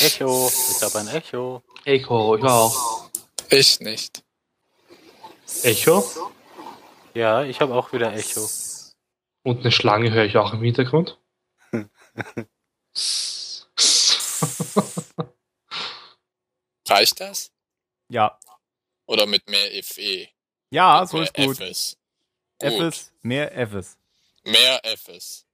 Echo. Ich habe ein Echo. Echo, ich auch. Ich nicht. Echo? Ja, ich habe auch wieder Echo. Und eine Schlange höre ich auch im Hintergrund. Reicht das? Ja. Oder mit mehr FE? Ja, Mit so mehr ist gut. Fs. Gut. Fs, mehr Fs. Mehr Fs.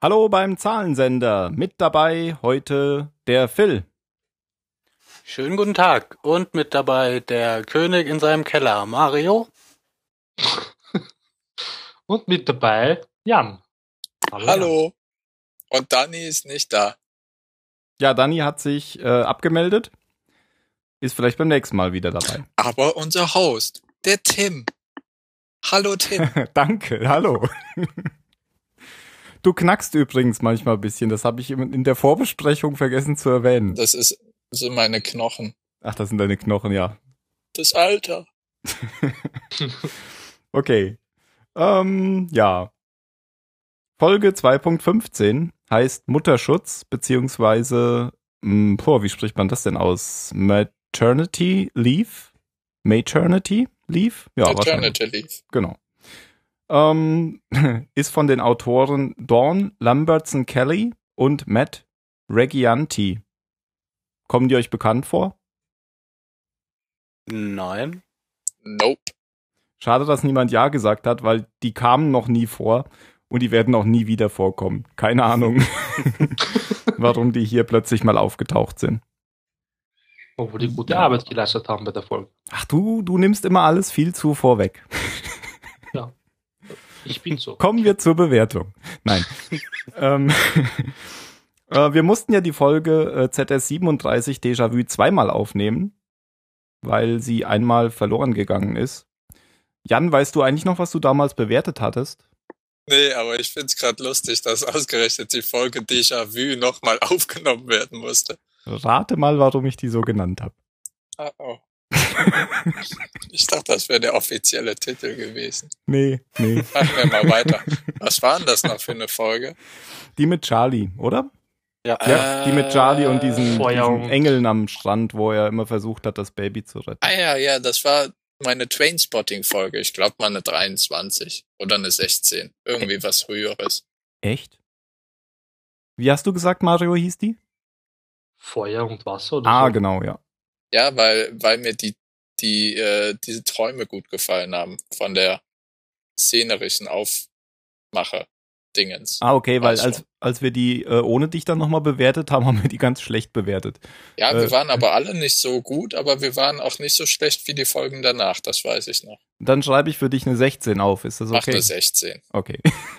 Hallo beim Zahlensender. Mit dabei heute der Phil. Schönen guten Tag. Und mit dabei der König in seinem Keller, Mario. Und mit dabei Jan. Hallo. Und Dani ist nicht da. Ja, Dani hat sich äh, abgemeldet. Ist vielleicht beim nächsten Mal wieder dabei. Aber unser Host, der Tim. Hallo Tim. Danke, hallo. Du knackst übrigens manchmal ein bisschen. Das habe ich in der Vorbesprechung vergessen zu erwähnen. Das ist so meine Knochen. Ach, das sind deine Knochen, ja. Das Alter. Okay. Ähm, ja. Folge 2.15 heißt Mutterschutz, beziehungsweise, mh, boah, wie spricht man das denn aus? Maternity Leave? Maternity Leave? Ja. Maternity Leave. Genau. Ähm, ist von den Autoren Dawn Lambertson Kelly und Matt Reggianti. Kommen die euch bekannt vor? Nein. Nope. Schade, dass niemand Ja gesagt hat, weil die kamen noch nie vor und die werden auch nie wieder vorkommen. Keine Ahnung, warum die hier plötzlich mal aufgetaucht sind. Obwohl die gute Arbeit geleistet haben bei der Folge. Ach du, du nimmst immer alles viel zu vorweg. Ich bin so. Kommen wir zur Bewertung. Nein. ähm, äh, wir mussten ja die Folge äh, ZS37 Déjà-vu zweimal aufnehmen, weil sie einmal verloren gegangen ist. Jan, weißt du eigentlich noch, was du damals bewertet hattest? Nee, aber ich find's grad lustig, dass ausgerechnet die Folge Déjà-vu nochmal aufgenommen werden musste. Rate mal, warum ich die so genannt habe. Ah, oh. Ich dachte, das wäre der offizielle Titel gewesen. Nee, nee. Machen wir mal weiter. Was war denn das noch für eine Folge? Die mit Charlie, oder? Ja. Ja, die mit Charlie und diesen, Feuer diesen Engeln am Strand, wo er immer versucht hat, das Baby zu retten. Ah ja, ja, das war meine Trainspotting-Folge. Ich glaube mal eine 23 oder eine 16. Irgendwie was Höheres. Echt? Wie hast du gesagt, Mario hieß die? Feuer und Wasser oder Ah, so. genau, ja. Ja, weil, weil mir die, die, äh, diese Träume gut gefallen haben von der szenerischen Aufmache Dingens. Ah, okay, weil Ach so. als, als wir die äh, ohne dich dann nochmal bewertet haben, haben wir die ganz schlecht bewertet. Ja, äh, wir waren aber alle nicht so gut, aber wir waren auch nicht so schlecht wie die Folgen danach, das weiß ich noch. Dann schreibe ich für dich eine 16 auf. Ist das Mach okay? eine 16. Okay.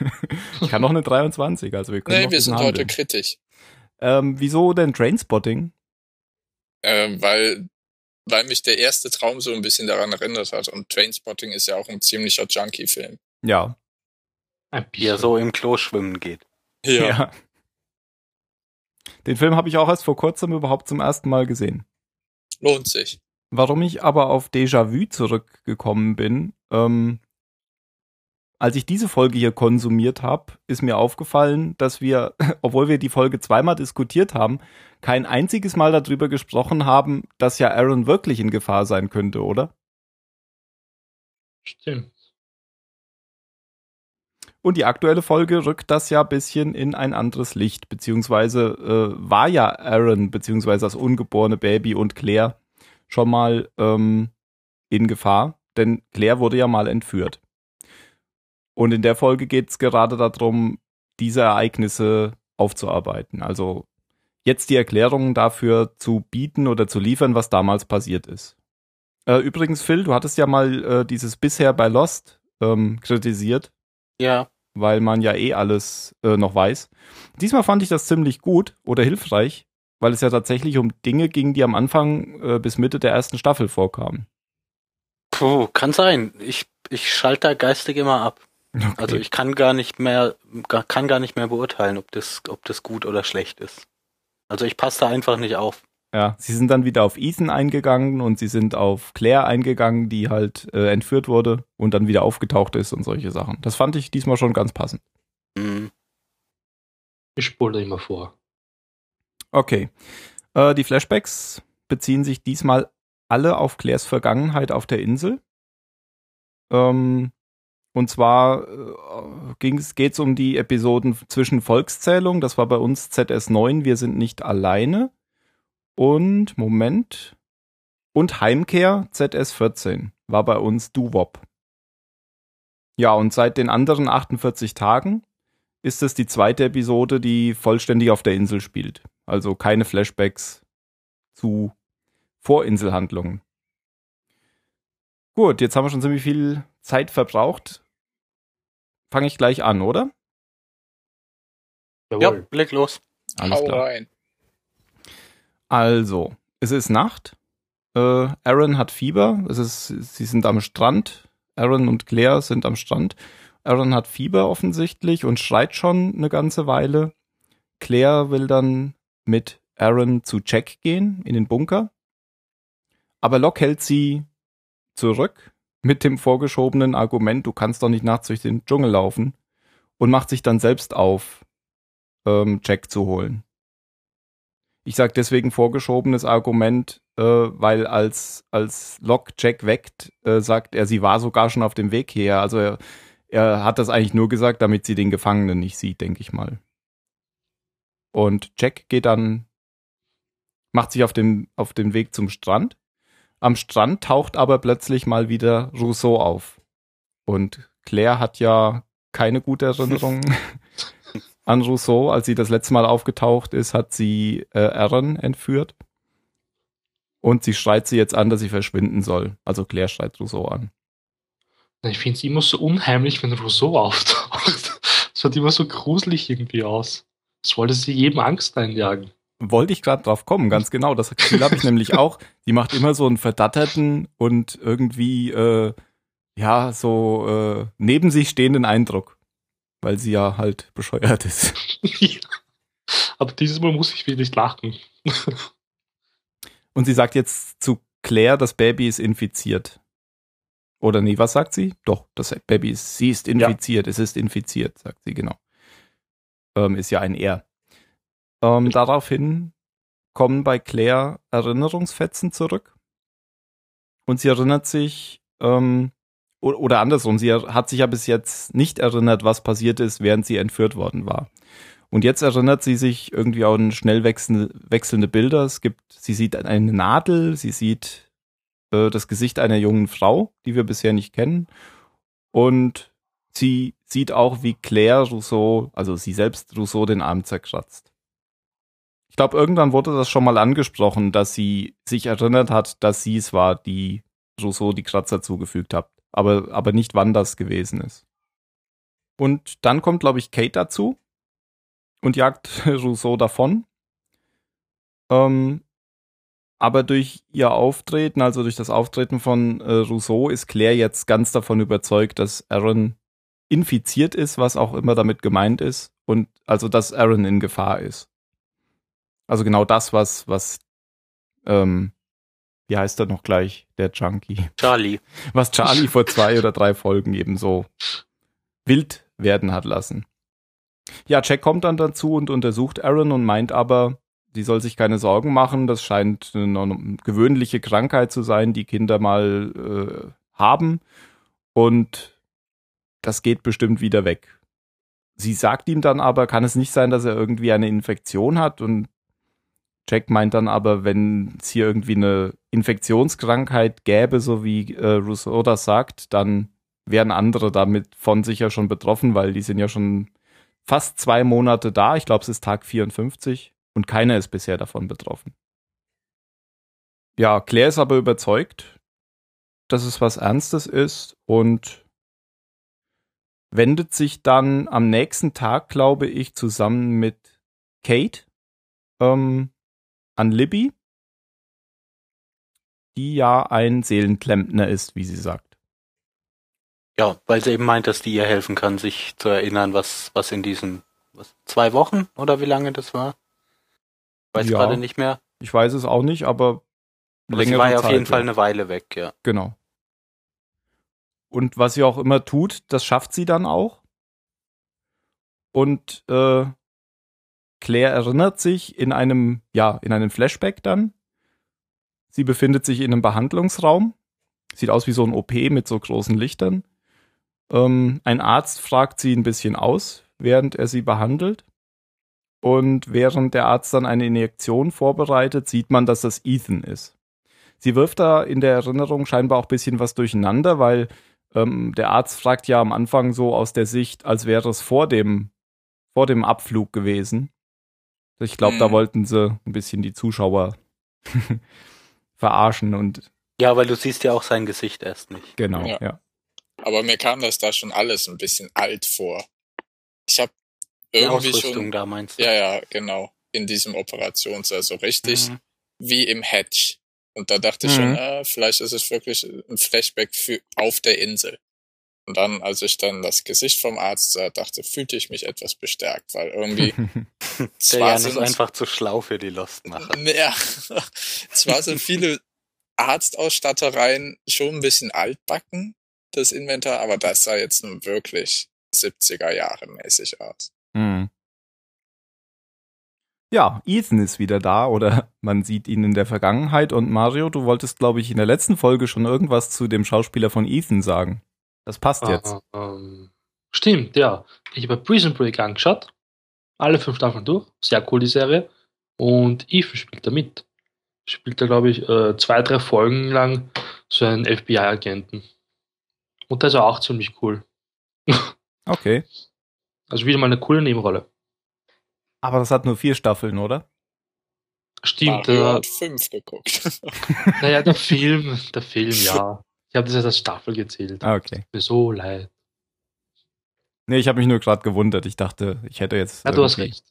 ich kann noch eine 23, also wir können Nee, noch wir sind bisschen heute handeln. kritisch. Ähm, wieso denn Trainspotting? Ähm, weil, weil mich der erste Traum so ein bisschen daran erinnert hat. Und Trainspotting ist ja auch ein ziemlicher Junkie-Film. Ja. Ein Wie er so im Klo schwimmen geht. ja. Den Film habe ich auch erst vor kurzem überhaupt zum ersten Mal gesehen. Lohnt sich. Warum ich aber auf Déjà-vu zurückgekommen bin, ähm, als ich diese Folge hier konsumiert habe, ist mir aufgefallen, dass wir, obwohl wir die Folge zweimal diskutiert haben, kein einziges Mal darüber gesprochen haben, dass ja Aaron wirklich in Gefahr sein könnte, oder? Stimmt. Und die aktuelle Folge rückt das ja ein bisschen in ein anderes Licht, beziehungsweise äh, war ja Aaron, beziehungsweise das ungeborene Baby und Claire schon mal ähm, in Gefahr, denn Claire wurde ja mal entführt. Und in der Folge geht es gerade darum, diese Ereignisse aufzuarbeiten. Also jetzt die Erklärungen dafür zu bieten oder zu liefern, was damals passiert ist. Äh, übrigens, Phil, du hattest ja mal äh, dieses bisher bei Lost ähm, kritisiert Ja. Weil man ja eh alles äh, noch weiß. Diesmal fand ich das ziemlich gut oder hilfreich, weil es ja tatsächlich um Dinge ging, die am Anfang äh, bis Mitte der ersten Staffel vorkamen. Puh, kann sein. Ich, ich schalte da geistig immer ab. Okay. Also ich kann gar nicht mehr, kann gar nicht mehr beurteilen, ob das, ob das gut oder schlecht ist. Also ich passe da einfach nicht auf. Ja, sie sind dann wieder auf Ethan eingegangen und sie sind auf Claire eingegangen, die halt äh, entführt wurde und dann wieder aufgetaucht ist und solche Sachen. Das fand ich diesmal schon ganz passend. Hm. Ich spule immer vor. Okay. Äh, die Flashbacks beziehen sich diesmal alle auf Claires Vergangenheit auf der Insel. Ähm, und zwar äh, ging's, geht's um die Episoden zwischen Volkszählung, das war bei uns ZS9, wir sind nicht alleine. Und, Moment. Und Heimkehr ZS14 war bei uns Duwop. Ja, und seit den anderen 48 Tagen ist es die zweite Episode, die vollständig auf der Insel spielt. Also keine Flashbacks zu Vorinselhandlungen. Gut, jetzt haben wir schon ziemlich viel Zeit verbraucht. Fange ich gleich an, oder? Ja, Jawohl. leg los. Alles Hau klar. rein. Also, es ist Nacht. Äh, Aaron hat Fieber. Es ist, sie sind am Strand. Aaron und Claire sind am Strand. Aaron hat Fieber offensichtlich und schreit schon eine ganze Weile. Claire will dann mit Aaron zu Jack gehen in den Bunker. Aber Locke hält sie zurück mit dem vorgeschobenen Argument, du kannst doch nicht nachts durch den Dschungel laufen und macht sich dann selbst auf, ähm, Jack zu holen. Ich sage deswegen vorgeschobenes Argument, äh, weil als, als Locke Jack weckt, äh, sagt er, sie war sogar schon auf dem Weg hierher. Also er, er hat das eigentlich nur gesagt, damit sie den Gefangenen nicht sieht, denke ich mal. Und Jack geht dann, macht sich auf den, auf den Weg zum Strand. Am Strand taucht aber plötzlich mal wieder Rousseau auf. Und Claire hat ja keine gute Erinnerung an Rousseau. Als sie das letzte Mal aufgetaucht ist, hat sie äh, Aaron entführt. Und sie schreit sie jetzt an, dass sie verschwinden soll. Also Claire schreit Rousseau an. Ich finde es immer so unheimlich, wenn Rousseau auftaucht. Das schaut immer so gruselig irgendwie aus. Das wollte sie jedem Angst einjagen. Wollte ich gerade drauf kommen, ganz genau. Das Gefühl habe ich nämlich auch. Die macht immer so einen verdatterten und irgendwie, äh, ja, so äh, neben sich stehenden Eindruck. Weil sie ja halt bescheuert ist. Ja. Aber dieses Mal muss ich wirklich lachen. Und sie sagt jetzt zu Claire, das Baby ist infiziert. Oder nee, was sagt sie? Doch, das Baby ist, sie ist infiziert, es ist infiziert, sagt sie, genau. Ähm, ist ja ein Er. Ähm, daraufhin kommen bei Claire Erinnerungsfetzen zurück. Und sie erinnert sich, ähm, oder andersrum, sie hat sich ja bis jetzt nicht erinnert, was passiert ist, während sie entführt worden war. Und jetzt erinnert sie sich irgendwie an schnell wechselnde, wechselnde Bilder. Es gibt, sie sieht eine Nadel, sie sieht äh, das Gesicht einer jungen Frau, die wir bisher nicht kennen. Und sie sieht auch, wie Claire Rousseau, also sie selbst Rousseau den Arm zerkratzt. Ich glaube, irgendwann wurde das schon mal angesprochen, dass sie sich erinnert hat, dass sie es war, die Rousseau die Kratzer zugefügt hat. Aber, aber nicht wann das gewesen ist. Und dann kommt, glaube ich, Kate dazu und jagt Rousseau davon. Ähm, aber durch ihr Auftreten, also durch das Auftreten von äh, Rousseau, ist Claire jetzt ganz davon überzeugt, dass Aaron infiziert ist, was auch immer damit gemeint ist, und also dass Aaron in Gefahr ist. Also genau das, was, was, ähm, wie heißt er noch gleich, der Junkie? Charlie. was Charlie vor zwei oder drei Folgen eben so wild werden hat lassen. Ja, Jack kommt dann dazu und untersucht Aaron und meint aber, sie soll sich keine Sorgen machen. Das scheint eine gewöhnliche Krankheit zu sein, die Kinder mal äh, haben. Und das geht bestimmt wieder weg. Sie sagt ihm dann aber, kann es nicht sein, dass er irgendwie eine Infektion hat? Und Jack meint dann aber, wenn es hier irgendwie eine Infektionskrankheit gäbe, so wie äh, Rousseau das sagt, dann wären andere damit von sicher schon betroffen, weil die sind ja schon fast zwei Monate da. Ich glaube, es ist Tag 54 und keiner ist bisher davon betroffen. Ja, Claire ist aber überzeugt, dass es was Ernstes ist und wendet sich dann am nächsten Tag, glaube ich, zusammen mit Kate ähm, an Libby, die ja ein Seelenklempner ist, wie sie sagt. Ja, weil sie eben meint, dass die ihr helfen kann, sich zu erinnern, was, was in diesen was, zwei Wochen oder wie lange das war. Weiß Ja. gerade nicht mehr. Ich weiß es auch nicht, aber Aber sie längere war ja auf Zeit, jeden Fall eine Weile weg, ja. Genau. Und was sie auch immer tut, das schafft sie dann auch. Und äh, Claire erinnert sich in einem, ja, in einem Flashback dann. Sie befindet sich in einem Behandlungsraum. Sieht aus wie so ein OP mit so großen Lichtern. Ähm, ein Arzt fragt sie ein bisschen aus, während er sie behandelt. Und während der Arzt dann eine Injektion vorbereitet, sieht man, dass das Ethan ist. Sie wirft da in der Erinnerung scheinbar auch ein bisschen was durcheinander, weil ähm, der Arzt fragt ja am Anfang so aus der Sicht, als wäre es vor dem, vor dem Abflug gewesen. Ich glaube, da Mhm. wollten sie ein bisschen die Zuschauer verarschen und Ja, weil du siehst ja auch sein Gesicht erst nicht. genau, Ja. ja. Aber mir kam das da schon alles ein bisschen alt vor. Ich habe Die irgendwie Ausrüstung schon. da meinst du? Ja, ja, genau. In diesem Operationssaal so richtig Mhm. wie im Hatch. Und da dachte ich Mhm. schon, äh, vielleicht ist es wirklich ein Flashback für auf der Insel. Und dann, als ich dann das Gesicht vom Arzt sah, dachte, fühlte ich mich etwas bestärkt, weil irgendwie Der zwar Jan ist einfach zu schlau für die Lostmacher. ja, zwar sind viele Arztausstattereien schon ein bisschen altbacken, das Inventar, aber das sah jetzt nun wirklich 70er Jahre mäßig aus. Hm. Ja, Ethan ist wieder da oder man sieht ihn in der Vergangenheit und Mario, du wolltest, glaube ich, in der letzten Folge schon irgendwas zu dem Schauspieler von Ethan sagen. Das passt jetzt. Ah, ähm, stimmt, ja. Ich habe Prison Break angeschaut. Alle fünf Staffeln durch. Sehr cool, die Serie. Und Ethan spielt da mit. Spielt da, glaube ich, äh, zwei, drei Folgen lang so einen FBI-Agenten. Und das ist auch ziemlich cool. Okay. Also wieder mal eine coole Nebenrolle. Aber das hat nur vier Staffeln, oder? Stimmt, Mario äh, hat fünf geguckt. naja, der Film, der Film, ja. Ich habe das jetzt als Staffel gezählt. Ah, okay. Tut Mir so leid. Nee, ich habe mich nur gerade gewundert. Ich dachte, ich hätte jetzt. Ja, du hast recht.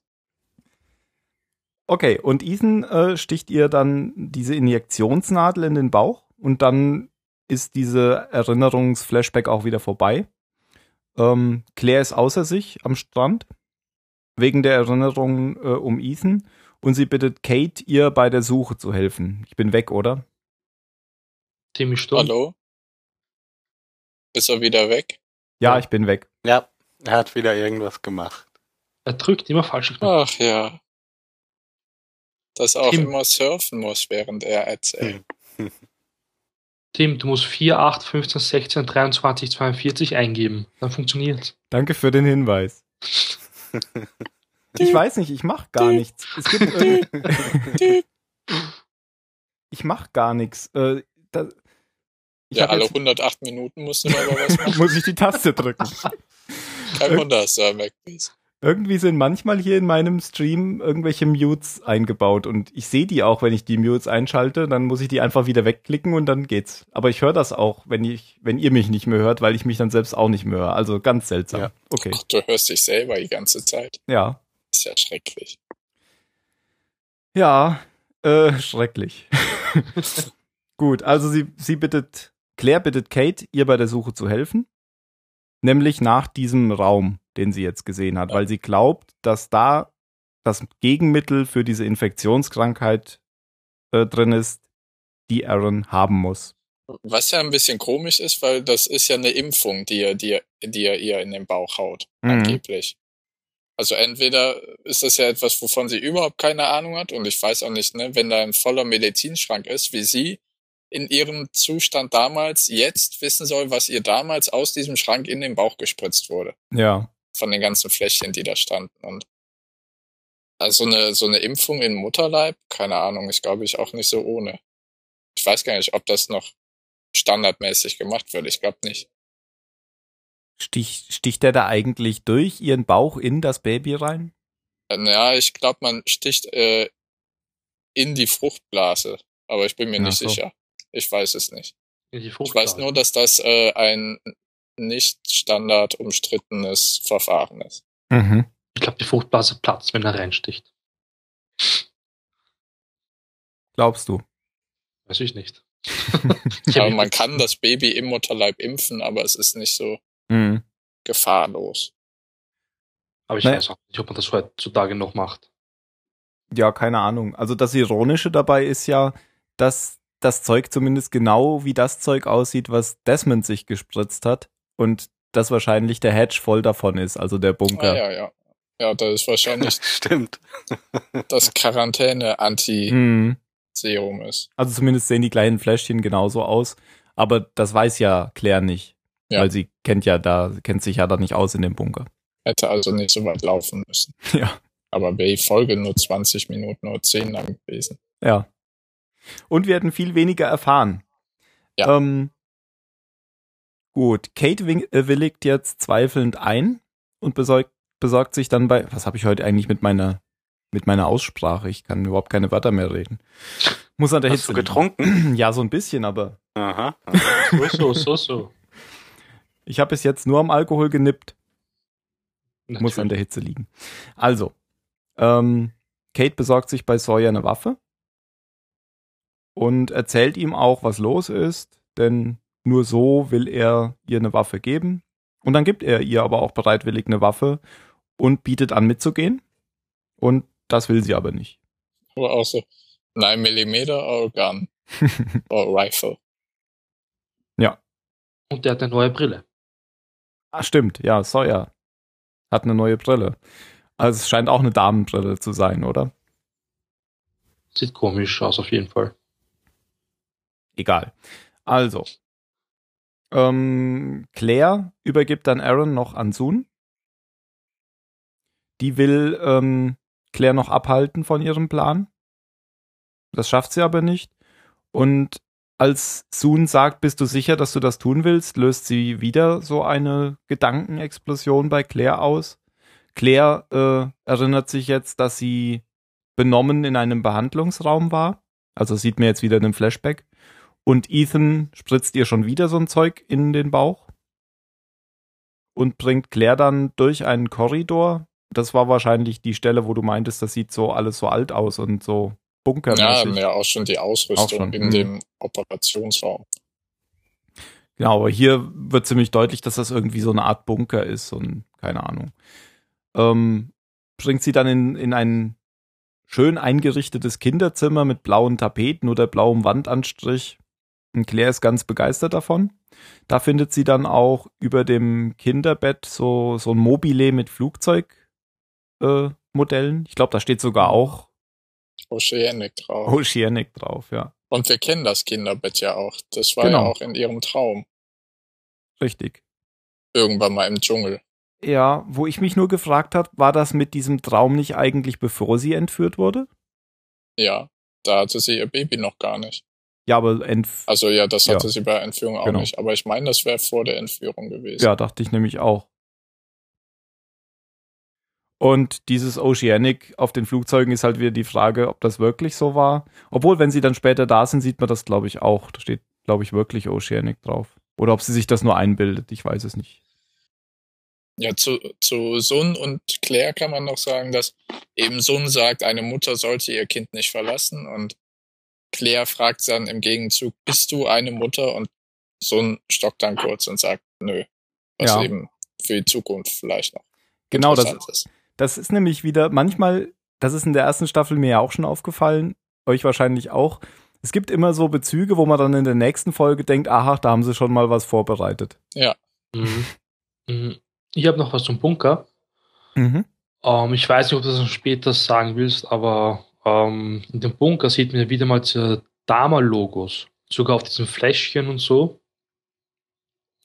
Okay, und Ethan äh, sticht ihr dann diese Injektionsnadel in den Bauch und dann ist diese Erinnerungsflashback auch wieder vorbei. Ähm, Claire ist außer sich am Strand wegen der Erinnerung äh, um Ethan und sie bittet Kate, ihr bei der Suche zu helfen. Ich bin weg, oder? Timmy Sturm. Hallo? Ist er wieder weg? Ja, ich bin weg. Ja, er hat wieder irgendwas gemacht. Er drückt immer falsche Knopf. Ach ja. Dass er auch Tim. immer surfen muss, während er erzählt. Tim, du musst 4, 8, 15, 16, 23, 42 eingeben. Dann funktioniert's. Danke für den Hinweis. Ich weiß nicht, ich mach gar nichts. Es gibt ich mach gar nichts. Äh, da, ich ja, alle jetzt, 108 Minuten musst du mal aber was machen. muss ich die Taste drücken. Kein Wunder, dass du bist. Irgendwie sind manchmal hier in meinem Stream irgendwelche Mutes eingebaut und ich sehe die auch, wenn ich die Mutes einschalte, dann muss ich die einfach wieder wegklicken und dann geht's. Aber ich höre das auch, wenn ich, wenn ihr mich nicht mehr hört, weil ich mich dann selbst auch nicht mehr höre. Also ganz seltsam. Ja. Okay. Ach, du hörst dich selber die ganze Zeit. Ja. Ist ja schrecklich. Ja, äh, schrecklich. Gut, also sie, sie bittet, Claire bittet Kate, ihr bei der Suche zu helfen. Nämlich nach diesem Raum, den sie jetzt gesehen hat, weil sie glaubt, dass da das Gegenmittel für diese Infektionskrankheit äh, drin ist, die Aaron haben muss. Was ja ein bisschen komisch ist, weil das ist ja eine Impfung, die er, die er, die er ihr in den Bauch haut, Mhm. angeblich. Also entweder ist das ja etwas, wovon sie überhaupt keine Ahnung hat und ich weiß auch nicht, ne, wenn da ein voller Medizinschrank ist, wie sie in ihrem Zustand damals jetzt wissen soll, was ihr damals aus diesem Schrank in den Bauch gespritzt wurde. Ja. Von den ganzen Fläschchen, die da standen. Und also eine, so eine Impfung in Mutterleib, keine Ahnung, ist glaube ich auch nicht so ohne. Ich weiß gar nicht, ob das noch standardmäßig gemacht wird. Ich glaube nicht. Stich, sticht er da eigentlich durch ihren Bauch in das Baby rein? Naja, ich glaube, man sticht äh, in die Fruchtblase, aber ich bin mir Ach nicht so. sicher. Ich weiß es nicht. Ich weiß nur, dass das äh, ein nicht standard umstrittenes Verfahren ist. Mhm. Ich glaube, die Fruchtblase platzt, wenn er reinsticht. Glaubst du? Weiß ich nicht. Ich Aber man kann das Baby im Mutterleib impfen, aber es ist nicht so Mhm. gefahrlos. aber ich Naja. weiß auch nicht, ob man das heutzutage noch macht. Ja, keine Ahnung. Also das Ironische dabei ist ja, dass das Zeug zumindest genau wie das Zeug aussieht, was Desmond sich gespritzt hat und das wahrscheinlich der Hedge voll davon ist, also der Bunker. Ah, ja, ja. Ja, das ist wahrscheinlich Stimmt. das Quarantäne-Anti-Serum Mhm. ist. Also zumindest sehen die kleinen Fläschchen genauso aus, aber das weiß ja Claire nicht, Ja. weil sie kennt ja da, kennt sich ja da nicht aus in dem Bunker. Hätte also nicht so weit laufen müssen. Ja. Aber wäre die Folge nur 20 Minuten oder 10 lang gewesen. Ja. Und wir hätten viel weniger erfahren. Ja. Ähm, gut, Kate äh, willigt jetzt zweifelnd ein und besorgt, besorgt sich dann bei. Was habe ich heute eigentlich mit meiner mit meiner Aussprache? Ich kann überhaupt keine Wörter mehr reden. Muss an der Hast Hitze. du getrunken? liegen. Ja, so ein bisschen, aber Aha. So, so, so, ich habe bis jetzt nur am Alkohol genippt. Muss an Natürlich. der Hitze liegen. Also, ähm, Kate besorgt sich bei Sawyer eine Waffe und erzählt ihm auch, was los ist, denn nur so will er ihr eine Waffe geben. Und dann gibt er ihr aber auch bereitwillig eine Waffe und bietet an, mitzugehen. Und das will sie aber nicht. Aber auch so 9 mm or Gun or Rifle. Und der hat eine neue Brille. ah, stimmt, ja, Sawyer hat eine neue Brille. Also es scheint auch eine Damenbrille zu sein, oder? Sieht komisch aus, auf jeden Fall. Egal. Also. Ähm, Claire übergibt dann Aaron noch an Soon. Die will ähm, Claire noch abhalten von ihrem Plan. Das schafft sie aber nicht. Und als Soon sagt, bist du sicher, dass du das tun willst, löst sie wieder so eine Gedankenexplosion bei Claire aus. Claire äh, erinnert sich jetzt, dass sie benommen in einem Behandlungsraum war. Also sieht mir jetzt wieder in einem Flashback. Und Ethan spritzt ihr schon wieder so ein Zeug in den Bauch und bringt Claire dann durch einen Korridor. Das war wahrscheinlich die Stelle, wo du meintest, das sieht so alles so alt aus und so Ja, bunkermäßig. ja, auch schon die Ausrüstung schon, in mhm. dem Operationsraum. Genau, aber hier wird ziemlich deutlich, dass das irgendwie so eine Art Bunker ist und keine Ahnung. Ähm, bringt sie dann in, in ein schön eingerichtetes Kinderzimmer mit blauen Tapeten oder blauem Wandanstrich. Und Claire ist ganz begeistert davon. Da findet sie dann auch über dem Kinderbett so, so ein Mobile mit Flugzeugmodellen. Äh, ich glaube, da steht sogar auch Oceanic drauf. Oceanic drauf, ja. Und wir kennen das Kinderbett ja auch. Das war Genau. ja auch in ihrem Traum. Richtig. Irgendwann mal im Dschungel. Ja, wo ich mich nur gefragt habe, war das mit diesem Traum nicht eigentlich bevor sie entführt wurde? Ja, da hatte sie ihr Baby noch gar nicht. Ja, aber entf Also ja, das hatte Ja. sie bei Entführung auch Genau. nicht. Aber ich meine, das wäre vor der Entführung gewesen. ja, dachte ich nämlich auch. Und dieses Oceanic auf den Flugzeugen ist halt wieder die Frage, ob das wirklich so war. Obwohl, wenn sie dann später da sind, sieht man das, glaube ich, auch. Da steht, glaube ich, wirklich Oceanic drauf. Oder ob sie sich das nur einbildet, ich weiß es nicht. Ja, zu, zu Sun und Claire kann man noch sagen, dass eben Sun sagt, eine Mutter sollte ihr Kind nicht verlassen und Claire fragt dann im Gegenzug, bist du eine Mutter? Und Sun stockt dann kurz und sagt, nö. Was Ja. eben für die Zukunft vielleicht noch Genau, das, ist. Das ist nämlich wieder, manchmal, das ist in der ersten Staffel mir ja auch schon aufgefallen, euch wahrscheinlich auch. Es gibt immer so Bezüge, wo man dann in der nächsten Folge denkt, aha, da haben sie schon mal was vorbereitet. Mhm. Mhm. Ich habe noch was zum Bunker. Mhm. Ähm, ich weiß nicht, ob du das noch später sagen willst, aber ähm, in dem Bunker sieht man ja wieder mal diese Dama-Logos. Sogar auf diesen Fläschchen und so.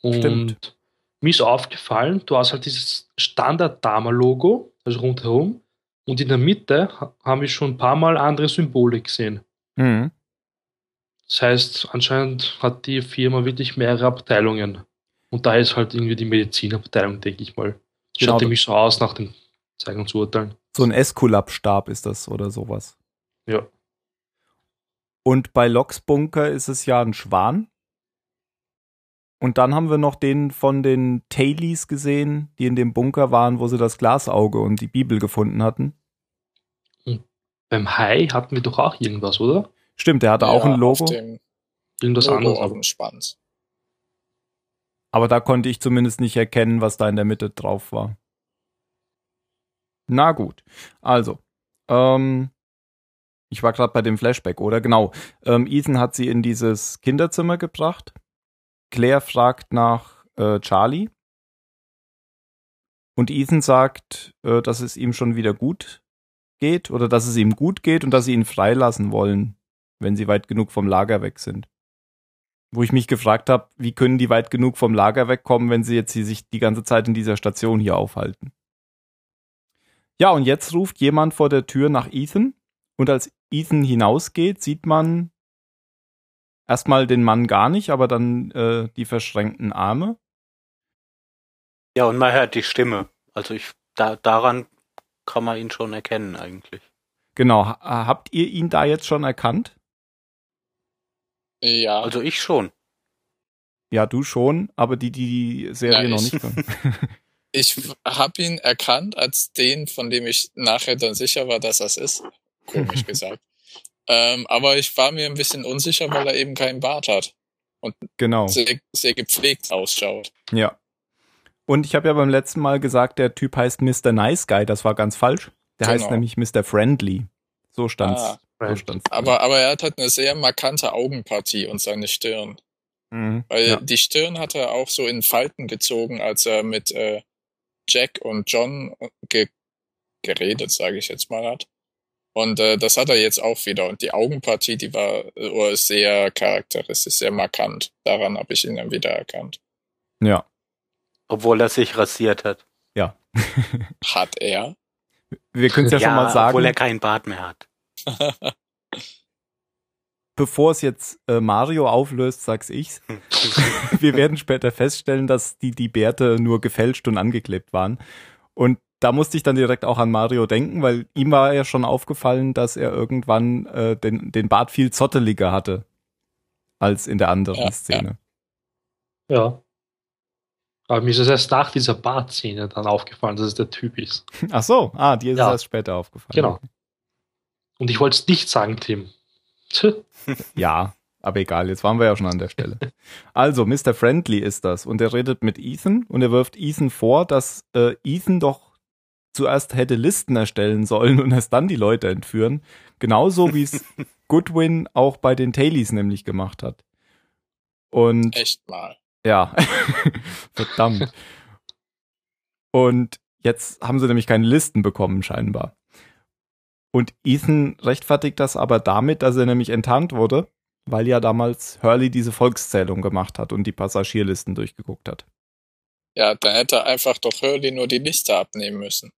Und Stimmt. mir ist aufgefallen, du hast halt dieses Standard-Dama-Logo, also rundherum. Und in der Mitte ha- haben wir schon ein paar Mal andere Symbole gesehen. Mhm. Das heißt, anscheinend hat die Firma wirklich mehrere Abteilungen. Und da ist halt irgendwie die Medizinabteilung, denke ich mal. Genau. Schaut nämlich so aus nach den Zeigen und Urteilen. So ein Esculap-Stab ist das oder sowas. Ja. Und bei Locks Bunker ist es ja ein Schwan. Und dann haben wir noch den von den Tailies gesehen, die in dem Bunker waren, wo sie das Glasauge und die Bibel gefunden hatten. Beim Hai hatten wir doch auch irgendwas, oder? Stimmt, der hatte auch Ja, ein Logo. Auf dem, Irgendwas Logo anderes. auf Aber dem Schwanz. Aber da konnte ich zumindest nicht erkennen, was da in der Mitte drauf war. Na gut. Also, ähm, ich war gerade bei dem Flashback, oder? Genau. Ähm, Ethan hat sie in dieses Kinderzimmer gebracht. Claire fragt nach äh, Charlie. Und Ethan sagt, äh, dass es ihm schon wieder gut geht oder dass es ihm gut geht und dass sie ihn freilassen wollen, wenn sie weit genug vom Lager weg sind. Wo ich mich gefragt habe, wie können die weit genug vom Lager wegkommen, wenn sie jetzt hier sich die ganze Zeit in dieser Station hier aufhalten. Ja, und jetzt ruft jemand vor der Tür nach Ethan und als Ethan hinausgeht, sieht man erstmal den Mann gar nicht, aber dann äh, die verschränkten Arme. Ja, und man hört die Stimme. Also ich, da, daran kann man ihn schon erkennen eigentlich. Genau, ha habt ihr ihn da jetzt schon erkannt? Ja, Also ich schon. Ja, du schon, aber die, die die Serie Ja, noch ich- nicht können. ich habe ihn erkannt als den, von dem ich nachher dann sicher war, dass das ist. Komisch gesagt. Ähm, aber ich war mir ein bisschen unsicher, weil er eben keinen Bart hat. genau. Sehr, sehr gepflegt ausschaut. Ja. Und ich habe ja beim letzten Mal gesagt, der Typ heißt Mr. Nice Guy. Das war ganz falsch. Der heißt Genau. nämlich Mr. Friendly. So stand's. Ah, so stand's. aber, aber er hat halt eine sehr markante Augenpartie und seine Stirn. Mhm. Weil Ja. die Stirn hat er auch so in Falten gezogen, als er mit äh, Jack und John ge geredet, sage ich jetzt mal, hat. Und äh, das hat er jetzt auch wieder. Und die Augenpartie, die war äh, sehr charakteristisch, sehr markant. Daran habe ich ihn dann wieder erkannt. ja. Obwohl er sich rasiert hat. Hat er? Wir können es ja, schon mal sagen, obwohl er keinen Bart mehr hat. bevor es jetzt äh, Mario auflöst, sag's ich's. Wir werden später feststellen, dass die, die Bärte nur gefälscht und angeklebt waren. Und da musste ich dann direkt auch an Mario denken, weil ihm war ja schon aufgefallen, dass er irgendwann äh, den, den Bart viel zotteliger hatte als in der anderen Szene. Ja. Aber mir ist es erst nach dieser Bartszene dann aufgefallen, dass es der Typ ist. Ach so, ah, dir ist Ja. es erst später aufgefallen. Genau. Und ich wollte es nicht sagen, Tim. Ja, aber egal, jetzt waren wir ja schon an der Stelle. Also, Mr. Friendly ist das und er redet mit Ethan und er wirft Ethan vor, dass äh, Ethan doch zuerst hätte Listen erstellen sollen und erst dann die Leute entführen. Genauso wie es Goodwin auch bei den Tailies nämlich gemacht hat. Und Echt mal. ja, verdammt. Und jetzt haben sie nämlich keine Listen bekommen, scheinbar. Und Ethan rechtfertigt das aber damit, dass er nämlich enttarnt wurde, weil ja damals Hurley diese Volkszählung gemacht hat und die Passagierlisten durchgeguckt hat. Ja, dann hätte er einfach doch Hurley nur die Liste abnehmen müssen.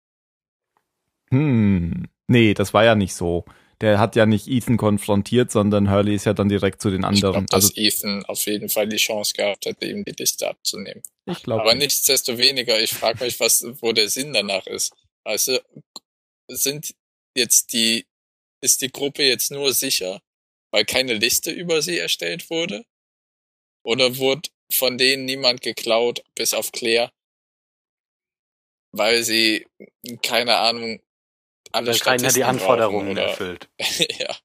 Hm, nee, das war ja nicht so. Der hat ja nicht Ethan konfrontiert, sondern Hurley ist ja dann direkt zu den Ich anderen. glaube, dass also Ethan auf jeden Fall die Chance gehabt hätte, ihm die Liste abzunehmen. ich glaube. Aber nichtsdestoweniger, ich frage mich, was, wo der Sinn danach ist. Also, sind jetzt die, ist die Gruppe jetzt nur sicher, weil keine Liste über sie erstellt wurde? Oder wurde von denen niemand geklaut, bis auf Claire? Weil sie, keine Ahnung, alle Weil keiner die Anforderungen erfüllt. ja,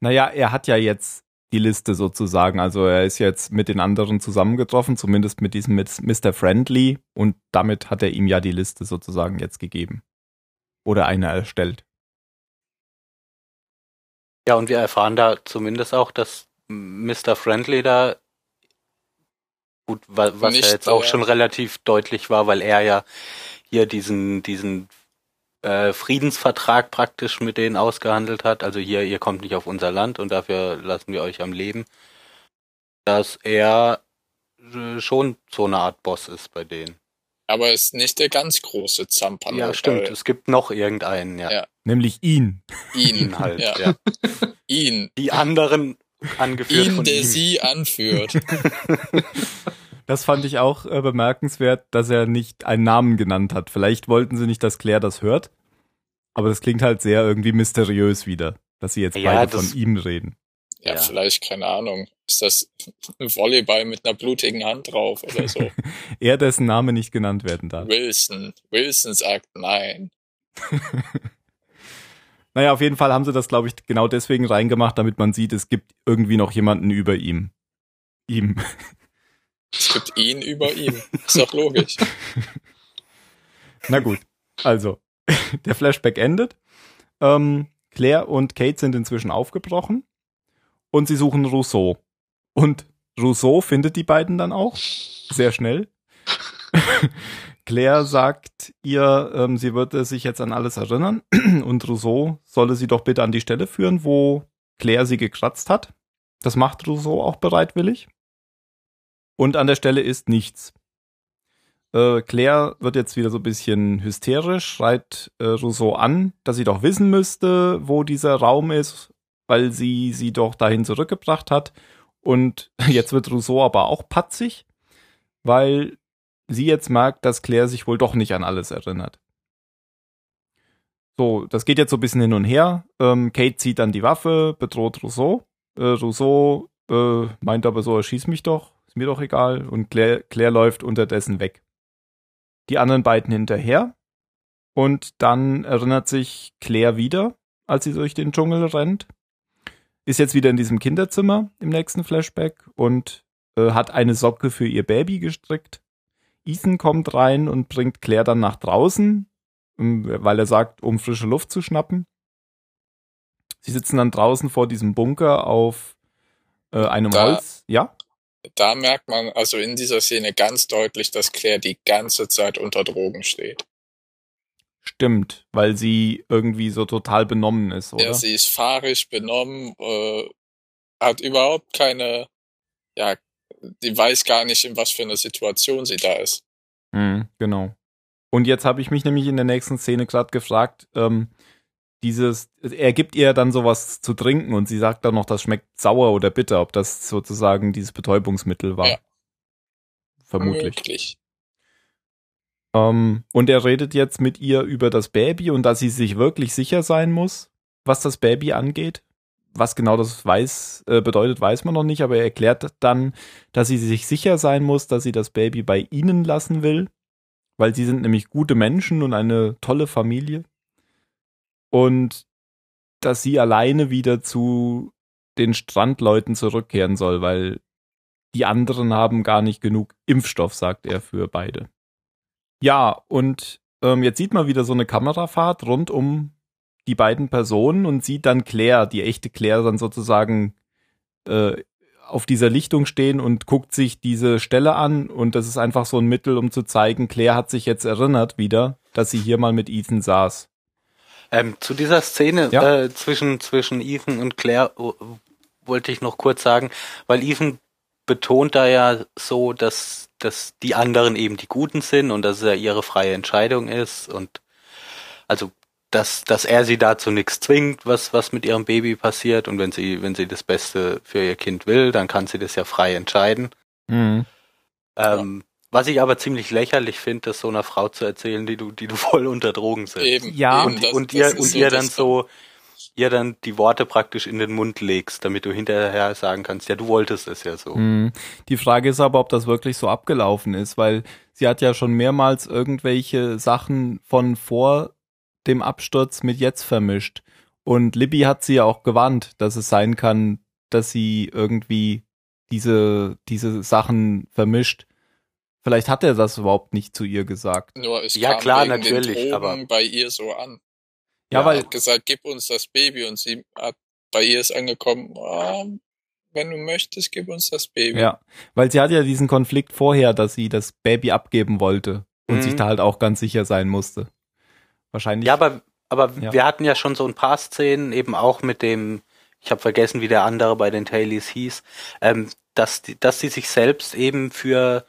Naja, er hat ja jetzt die Liste sozusagen. Also er ist jetzt mit den anderen zusammengetroffen, zumindest mit diesem Mr. Friendly und damit hat er ihm ja die Liste sozusagen jetzt gegeben. Oder eine erstellt. Ja, und wir erfahren da zumindest auch, dass Mr. Friendly da, gut, wa- was Nicht ja jetzt auch schon relativ deutlich war, weil er ja hier diesen, diesen äh, Friedensvertrag praktisch mit denen ausgehandelt hat. Also hier, ihr kommt nicht auf unser Land und dafür lassen wir euch am Leben. Dass er äh, schon so eine Art Boss ist bei denen. Aber ist nicht der ganz große Zampano. ja, stimmt. Es gibt noch irgendeinen, ja. Ja. Nämlich ihn. Ihn, Ihn halt, ja. ja. Ihn, Die anderen angeführt ihn, von der ihm. sie anführt. Das fand ich auch äh, bemerkenswert, dass er nicht einen Namen genannt hat. Vielleicht wollten sie nicht, dass Claire das hört. Aber das klingt halt sehr irgendwie mysteriös wieder, dass sie jetzt Ja, beide von ihm reden. Ja, Ja. vielleicht, keine Ahnung. Ist das ein Volleyball mit einer blutigen Hand drauf oder so? Er, dessen Name nicht genannt werden darf. Wilson. Wilson sagt nein. Naja, auf jeden Fall haben sie das, glaube ich, genau deswegen reingemacht, damit man sieht, es gibt irgendwie noch jemanden über ihm. ihm. Es gibt ihn über ihm. Ist doch logisch. Na gut, also, der Flashback endet. Ähm, Claire und Kate sind inzwischen aufgebrochen und sie suchen Rousseau. Und Rousseau findet die beiden dann auch sehr schnell. Claire sagt ihr, ähm, sie würde sich jetzt an alles erinnern und Rousseau solle sie doch bitte an die Stelle führen, wo Claire sie gekratzt hat. Das macht Rousseau auch bereitwillig. Und an der Stelle ist nichts. Äh, Claire wird jetzt wieder so ein bisschen hysterisch, schreit äh, Rousseau an, dass sie doch wissen müsste, wo dieser Raum ist, weil sie sie doch dahin zurückgebracht hat. Und jetzt wird Rousseau aber auch patzig, weil sie jetzt merkt, dass Claire sich wohl doch nicht an alles erinnert. So, das geht jetzt so ein bisschen hin und her. Ähm, Kate zieht dann die Waffe, bedroht Rousseau. Äh, Rousseau äh, meint aber so, er schießt mich doch, ist mir doch egal. Und Claire, Claire läuft unterdessen weg. Die anderen beiden hinterher. Und dann erinnert sich Claire wieder, als sie durch den Dschungel rennt. Ist jetzt wieder in diesem Kinderzimmer im nächsten Flashback und äh, hat eine Socke für ihr Baby gestrickt. Ethan kommt rein und bringt Claire dann nach draußen, weil er sagt, um frische Luft zu schnappen. Sie sitzen dann draußen vor diesem Bunker auf äh, einem Da- Holz. Ja? Da merkt man also in dieser Szene ganz deutlich, dass Claire die ganze Zeit unter Drogen steht. Stimmt, weil sie irgendwie so total benommen ist, oder? Ja, sie ist fahrig, benommen, äh, hat überhaupt keine, ja, die weiß gar nicht, in was für eine Situation sie da ist. Mhm, genau. Und jetzt habe ich mich nämlich in der nächsten Szene gerade gefragt, ähm, dieses, er gibt ihr dann sowas zu trinken und sie sagt dann noch, das schmeckt sauer oder bitter, ob das sozusagen dieses Betäubungsmittel war. Ja. Vermutlich. Möglich. Ähm, und er redet jetzt mit ihr über das Baby und dass sie sich wirklich sicher sein muss, was das Baby angeht. Was genau das weiß, äh, bedeutet, weiß man noch nicht, aber er erklärt dann, dass sie sich sicher sein muss, dass sie das Baby bei ihnen lassen will, weil sie sind nämlich gute Menschen und eine tolle Familie. Und dass sie alleine wieder zu den Strandleuten zurückkehren soll, weil die anderen haben gar nicht genug Impfstoff, sagt er für beide. Ja, und ähm, jetzt sieht man wieder so eine Kamerafahrt rund um die beiden Personen und sieht dann Claire, die echte Claire, dann sozusagen äh, auf dieser Lichtung stehen und guckt sich diese Stelle an und das ist einfach so ein Mittel, um zu zeigen, Claire hat sich jetzt erinnert wieder, dass sie hier mal mit Ethan saß. Ähm, zu dieser Szene Ja. äh, zwischen, zwischen Ethan und Claire wollte ich noch kurz sagen, weil Ethan betont da ja so, dass, dass die anderen eben die Guten sind und dass es ja ihre freie Entscheidung ist und also dass, dass er sie dazu nichts zwingt, was, was mit ihrem Baby passiert und wenn sie, wenn sie das Beste für ihr Kind will, dann kann sie das ja frei entscheiden. Mhm. Ähm, Was ich aber ziemlich lächerlich finde, das so einer Frau zu erzählen, die du, die du voll unter Drogen sitzt. Eben. Ja. eben, und, das- und ihr, und ihr dann so, ihr dann die Worte praktisch in den Mund legst, damit du hinterher sagen kannst, ja, du wolltest es ja so. Mhm. Die Frage ist aber, ob das wirklich so abgelaufen ist, weil sie hat ja schon mehrmals irgendwelche Sachen von vor dem Absturz mit jetzt vermischt. Und Libby hat sie ja auch gewarnt, dass es sein kann, dass sie irgendwie diese, diese Sachen vermischt. Vielleicht hat er das überhaupt nicht zu ihr gesagt. Nur es Ja, kam klar, wegen natürlich, aber- bei ihr so an. Ja, Ja, weil, hat gesagt, gib uns das Baby und sie hat bei ihr ist angekommen, ah, wenn du möchtest, gib uns das Baby. ja, weil sie hat ja diesen Konflikt vorher, dass sie das Baby abgeben wollte und Mhm. sich da halt auch ganz sicher sein musste. Wahrscheinlich. Ja, aber, aber Ja. wir hatten ja schon so ein paar Szenen, eben auch mit dem, ich habe vergessen, wie der andere bei den Tailies hieß, ähm, dass, die, dass sie sich selbst eben für,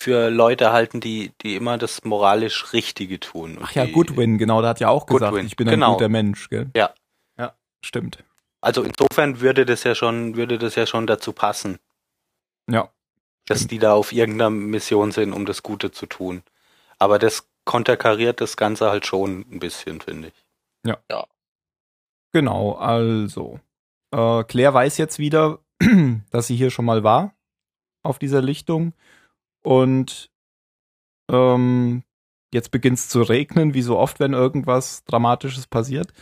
für Leute halten, die, die immer das moralisch Richtige tun. Und Ach ja, die, Goodwin, genau, der hat ja auch gesagt, Goodwin, ich bin ein genau. guter Mensch, gell? Ja. Ja, stimmt. Also insofern würde das ja schon, würde das ja schon dazu passen, Ja. dass Stimmt. die da auf irgendeiner Mission sind, um das Gute zu tun. Aber das konterkariert das Ganze halt schon ein bisschen, finde ich. Genau, also. Äh, Claire weiß jetzt wieder, dass sie hier schon mal war auf dieser Lichtung. Und ähm, jetzt beginnt es zu regnen, wie so oft, wenn irgendwas Dramatisches passiert.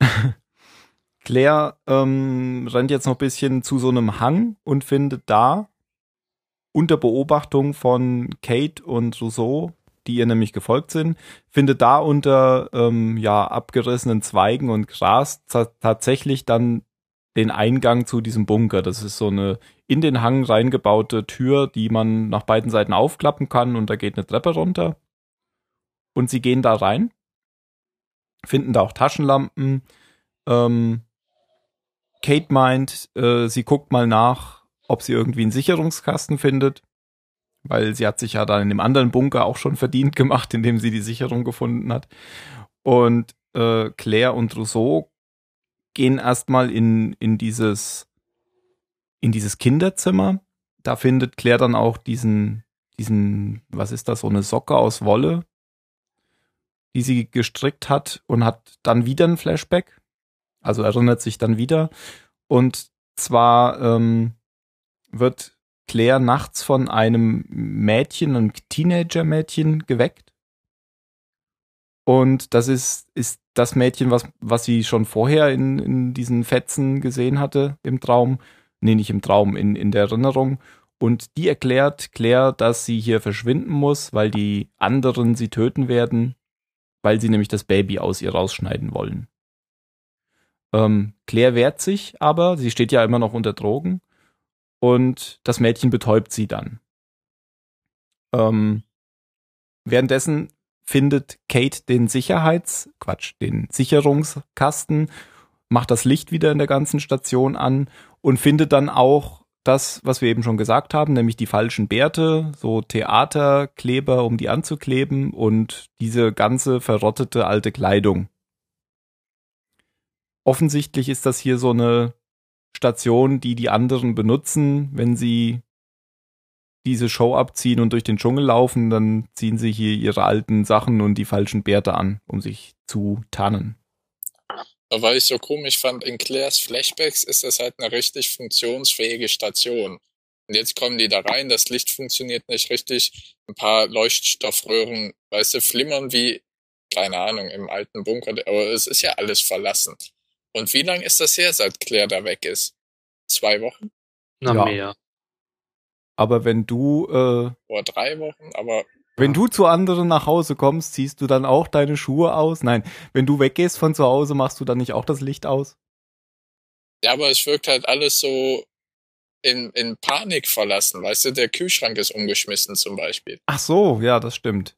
Claire ähm, rennt jetzt noch ein bisschen zu so einem Hang und findet da unter Beobachtung von Kate und Rousseau, die ihr nämlich gefolgt sind, findet da unter ähm, ja abgerissenen Zweigen und Gras tatsächlich dann den Eingang zu diesem Bunker. Das ist so eine in den Hang reingebaute Tür, die man nach beiden Seiten aufklappen kann und da geht eine Treppe runter. Und sie gehen da rein, finden da auch Taschenlampen. Ähm, Kate meint, äh, sie guckt mal nach, ob sie irgendwie einen Sicherungskasten findet, weil sie hat sich ja dann in dem anderen Bunker auch schon verdient gemacht, indem sie die Sicherung gefunden hat. Und äh, Claire und Rousseau gehen erstmal in, in dieses, in dieses Kinderzimmer. Da findet Claire dann auch diesen, diesen, was ist das, so eine Socke aus Wolle, die sie gestrickt hat und hat dann wieder ein Flashback. Also erinnert sich dann wieder. Und zwar ähm, wird Claire nachts von einem Mädchen, einem Teenager-Mädchen geweckt. Und das ist, ist das Mädchen, was, was sie schon vorher in, in diesen Fetzen gesehen hatte im Traum. Nee, nicht im Traum, in, in der Erinnerung. Und die erklärt Claire, dass sie hier verschwinden muss, weil die anderen sie töten werden, weil sie nämlich das Baby aus ihr rausschneiden wollen. Ähm, Claire wehrt sich aber, sie steht ja immer noch unter Drogen und das Mädchen betäubt sie dann. Ähm, währenddessen findet Kate den Sicherheits, Quatsch, den Sicherungskasten, macht das Licht wieder in der ganzen Station an und findet dann auch das, was wir eben schon gesagt haben, nämlich die falschen Bärte, so Theaterkleber, um die anzukleben und diese ganze verrottete alte Kleidung. Offensichtlich ist das hier so eine Station, die die anderen benutzen, wenn sie diese Show abziehen und durch den Dschungel laufen, dann ziehen sie hier ihre alten Sachen und die falschen Bärte an, um sich zu tarnen. Weil ich so komisch fand, in Claires Flashbacks ist das halt eine richtig funktionsfähige Station. Und jetzt kommen die da rein, das Licht funktioniert nicht richtig, ein paar Leuchtstoffröhren, weißt du, flimmern wie, keine Ahnung, im alten Bunker, aber es ist ja alles verlassen. Und wie lange ist das her, seit Claire da weg ist? Zwei Wochen? Na Ja. mehr. Aber wenn du, äh, Oder drei Wochen? Aber wenn du zu anderen nach Hause kommst, ziehst du dann auch deine Schuhe aus? Nein, wenn du weggehst von zu Hause, machst du dann nicht auch das Licht aus? ja, aber es wirkt halt alles so in, in Panik verlassen, weißt du, der Kühlschrank ist umgeschmissen zum Beispiel. Ach so, ja, das stimmt.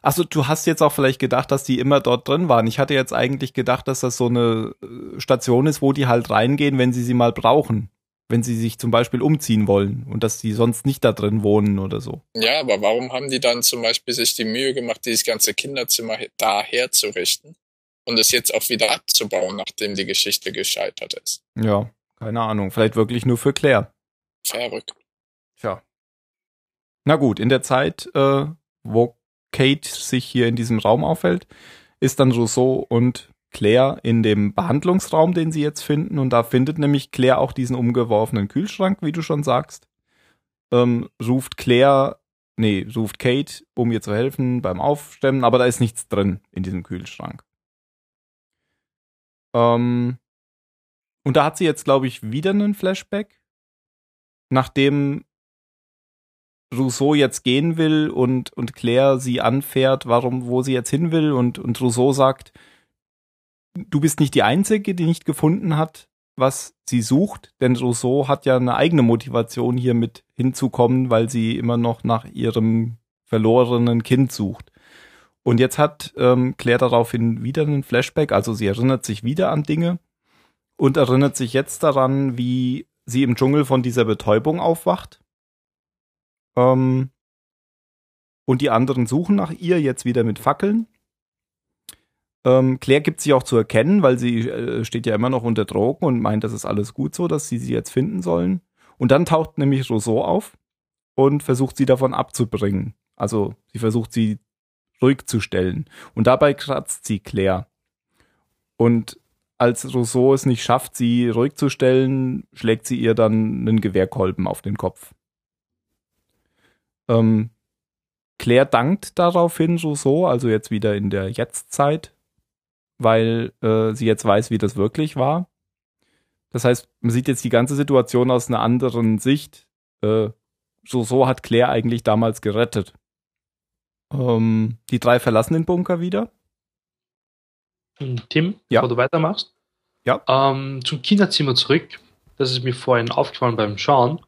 Achso, du hast jetzt auch vielleicht gedacht, dass die immer dort drin waren. Ich hatte jetzt eigentlich gedacht, dass das so eine äh, Station ist, wo die halt reingehen, wenn sie sie mal brauchen. Wenn sie sich zum Beispiel umziehen wollen und dass die sonst nicht da drin wohnen oder so. Ja, aber warum haben die dann zum Beispiel sich die Mühe gemacht, dieses ganze Kinderzimmer da herzurichten und es jetzt auch wieder abzubauen, nachdem die Geschichte gescheitert ist? Ja, keine Ahnung. Vielleicht wirklich nur für Claire. Verrückt. Tja. Na gut, in der Zeit, äh, wo Kate sich hier in diesem Raum aufhält, ist dann Rousseau und Claire in dem Behandlungsraum, den sie jetzt finden. Und da findet nämlich Claire auch diesen umgeworfenen Kühlschrank, wie du schon sagst. Ähm, ruft Claire, nee, ruft Kate, um ihr zu helfen beim Aufstemmen, aber da ist nichts drin in diesem Kühlschrank. Ähm, und da hat sie jetzt, glaube ich, wieder einen Flashback. Nachdem Rousseau jetzt gehen will und, und Claire sie anfährt, warum, wo sie jetzt hin will und, und Rousseau sagt, du bist nicht die Einzige, die nicht gefunden hat, was sie sucht, denn Rousseau hat ja eine eigene Motivation hier mit hinzukommen, weil sie immer noch nach ihrem verlorenen Kind sucht. Und jetzt hat ähm, Claire daraufhin wieder einen Flashback, also sie erinnert sich wieder an Dinge und erinnert sich jetzt daran, wie sie im Dschungel von dieser Betäubung aufwacht. Ähm, und die anderen suchen nach ihr jetzt wieder mit Fackeln. Ähm, Claire gibt sie auch zu erkennen, weil sie äh, steht ja immer noch unter Drogen und meint, das ist alles gut so, dass sie sie jetzt finden sollen. Und dann taucht nämlich Rousseau auf und versucht sie davon abzubringen. Also sie versucht sie ruhig zu stellen. Und dabei kratzt sie Claire. Und als Rousseau es nicht schafft, sie ruhig zu stellen, schlägt sie ihr dann einen Gewehrkolben auf den Kopf. Ähm, Claire dankt daraufhin Rousseau, also jetzt wieder in der Jetztzeit, weil äh, sie jetzt weiß, wie das wirklich war. Das heißt, man sieht jetzt die ganze Situation aus einer anderen Sicht. Äh, so, so hat Claire eigentlich damals gerettet. Ähm, die drei verlassen den Bunker wieder. Tim, Ja. bevor du weitermachst. Ja. Ähm, zum Kinderzimmer zurück. Das ist mir vorhin aufgefallen beim Schauen.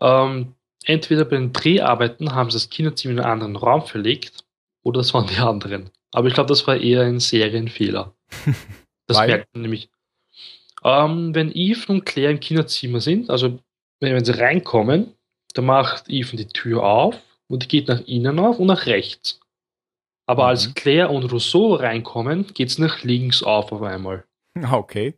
Ähm, entweder bei den Dreharbeiten haben sie das Kinderzimmer in einen anderen Raum verlegt oder das waren die anderen. Aber ich glaube, das war eher ein Serienfehler. Das Weil? merkt man nämlich. Ähm, wenn Eve und Claire im Kinderzimmer sind, also wenn, wenn sie reinkommen, dann macht Eve die Tür auf und die geht nach innen auf und nach rechts. Aber Mhm. als Claire und Rousseau reinkommen, geht es nach links auf auf einmal. Ah, Okay.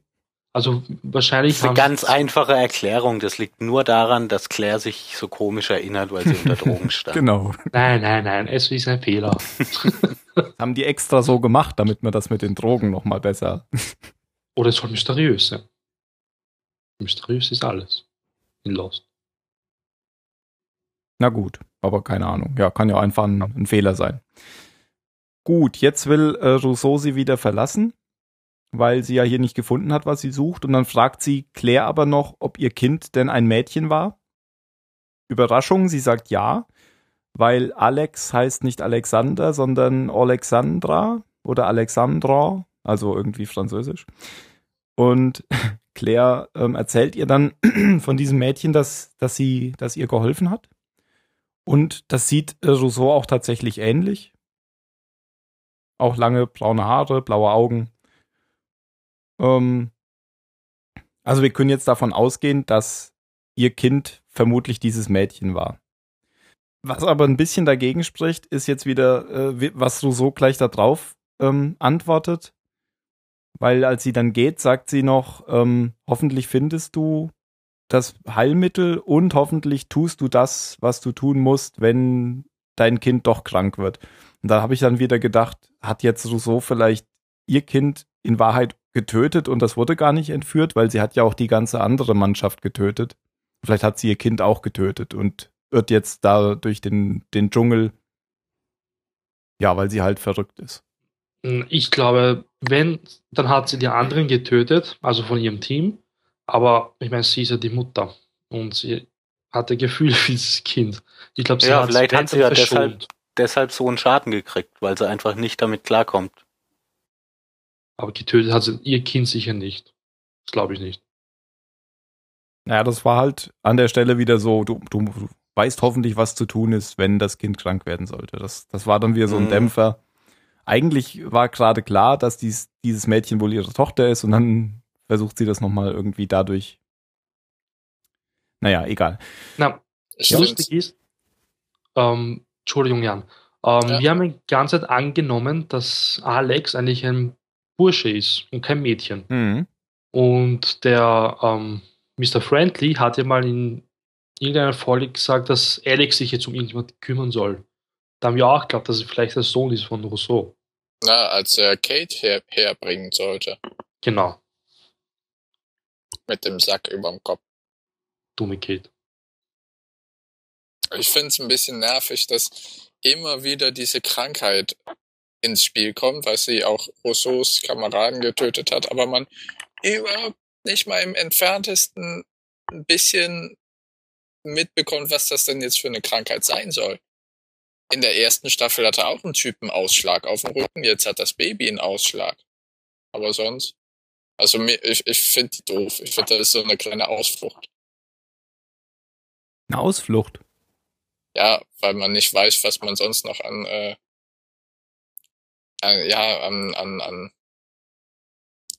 Also wahrscheinlich Das ist eine ganz einfache Erklärung. Das liegt nur daran, dass Claire sich so komisch erinnert, weil sie unter Drogen stand. Genau. Nein, nein, nein, es ist ein Fehler. Haben die extra so gemacht, damit man das mit den Drogen nochmal besser. Oder es soll mysteriös sein. Mysteriös ist alles. In Lost. Na gut, aber keine Ahnung. Ja, kann ja einfach ein, ein Fehler sein. Gut, jetzt will äh, Rousseau sie wieder verlassen, weil sie ja hier nicht gefunden hat, was sie sucht. Und dann fragt sie Claire aber noch, ob ihr Kind denn ein Mädchen war. Überraschung, sie sagt ja, weil Alex heißt nicht Alexander, sondern Alexandra oder Alexandra, also irgendwie französisch. Und Claire ähm, erzählt ihr dann von diesem Mädchen, dass, dass sie, dass ihr geholfen hat. Und das sieht Rousseau auch tatsächlich ähnlich. Auch lange braune Haare, blaue Augen. Ähm, also wir können jetzt davon ausgehen, dass ihr Kind vermutlich dieses Mädchen war. Was aber ein bisschen dagegen spricht, ist jetzt wieder, äh, was Rousseau gleich darauf ähm, antwortet. Weil als sie dann geht, sagt sie noch, ähm, hoffentlich findest du das Heilmittel und hoffentlich tust du das, was du tun musst, wenn dein Kind doch krank wird. Und da habe ich dann wieder gedacht, hat jetzt Rousseau vielleicht ihr Kind in Wahrheit getötet und das wurde gar nicht entführt, weil sie hat ja auch die ganze andere Mannschaft getötet. Vielleicht hat sie ihr Kind auch getötet und wird jetzt da durch den, den Dschungel, ja, weil sie halt verrückt ist. Ich glaube, wenn, dann hat sie die anderen getötet, also von ihrem Team. Aber ich meine, sie ist ja die Mutter und sie hatte Gefühl für dieses Kind. Ich glaube, sie Ja, hat vielleicht hat sie ja verschont. Deshalb so einen Schaden gekriegt, weil sie einfach nicht damit klarkommt. Aber getötet hat sie ihr Kind sicher nicht. Das glaube ich nicht. Naja, das war halt an der Stelle wieder so, du, du, du weißt hoffentlich, was zu tun ist, wenn das Kind krank werden sollte. Das, das war dann wieder so ein Mhm. Dämpfer. Eigentlich war gerade klar, dass dies, dieses Mädchen wohl ihre Tochter ist und dann versucht sie das nochmal irgendwie dadurch. Naja, egal. Na, Ich lustig find's- ist, ähm, Entschuldigung, Jan, ähm, Ja. wir haben die ganze Zeit angenommen, dass Alex eigentlich ein Bursche ist und kein Mädchen. Mhm. Und der ähm, Mr. Friendly hat ja mal in irgendeiner Folge gesagt, dass Alex sich jetzt um irgendjemand kümmern soll. Da haben wir auch geglaubt, dass es vielleicht der Sohn ist von Rousseau. Na, als er Kate her herbringen sollte. Genau, Mit dem Sack überm Kopf. dumme Kate. Ich finde es ein bisschen nervig, dass immer wieder diese Krankheit ins Spiel kommt, weil sie auch Rousseaus Kameraden getötet hat, aber man überhaupt nicht mal im entferntesten ein bisschen mitbekommt, was das denn jetzt für eine Krankheit sein soll. In der ersten Staffel hatte auch ein Typ einen Ausschlag auf dem Rücken, jetzt hat das Baby einen Ausschlag. Aber sonst, also mir, ich, ich finde die doof. Ich finde, das ist so eine kleine Ausflucht. Eine Ausflucht. Ja, weil man nicht weiß, was man sonst noch an, äh, an ja, an, an, an,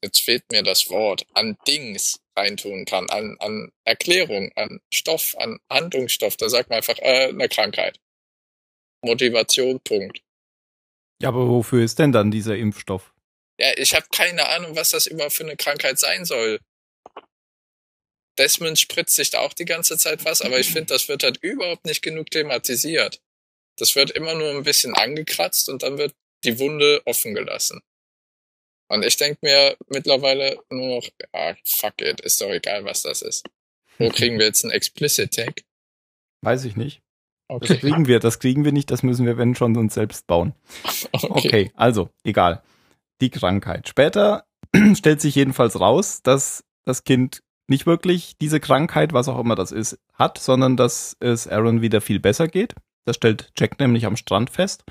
jetzt fehlt mir das Wort, an Dings reintun kann, an, an Erklärung, an Stoff, an Handlungsstoff. Da sagt man einfach, äh, eine Krankheit. Motivation, Punkt. Ja, aber wofür ist denn dann dieser Impfstoff? Ja, ich habe keine Ahnung, was das überhaupt für eine Krankheit sein soll. Desmond spritzt sich da auch die ganze Zeit was, aber ich finde, das wird halt überhaupt nicht genug thematisiert. Das wird immer nur ein bisschen angekratzt und dann wird die Wunde offen gelassen. Und ich denke mir mittlerweile nur noch, ja, fuck it, ist doch egal, was das ist. Wo kriegen wir jetzt einen Explicit Tag? Weiß ich nicht. Das Okay. kriegen wir, das kriegen wir nicht, das müssen wir, wenn schon, uns selbst bauen. okay. Okay, also, egal. Die Krankheit. Später stellt sich jedenfalls raus, dass das Kind nicht wirklich diese Krankheit, was auch immer das ist, hat, sondern dass es Aaron wieder viel besser geht. Das stellt Jack nämlich am Strand fest.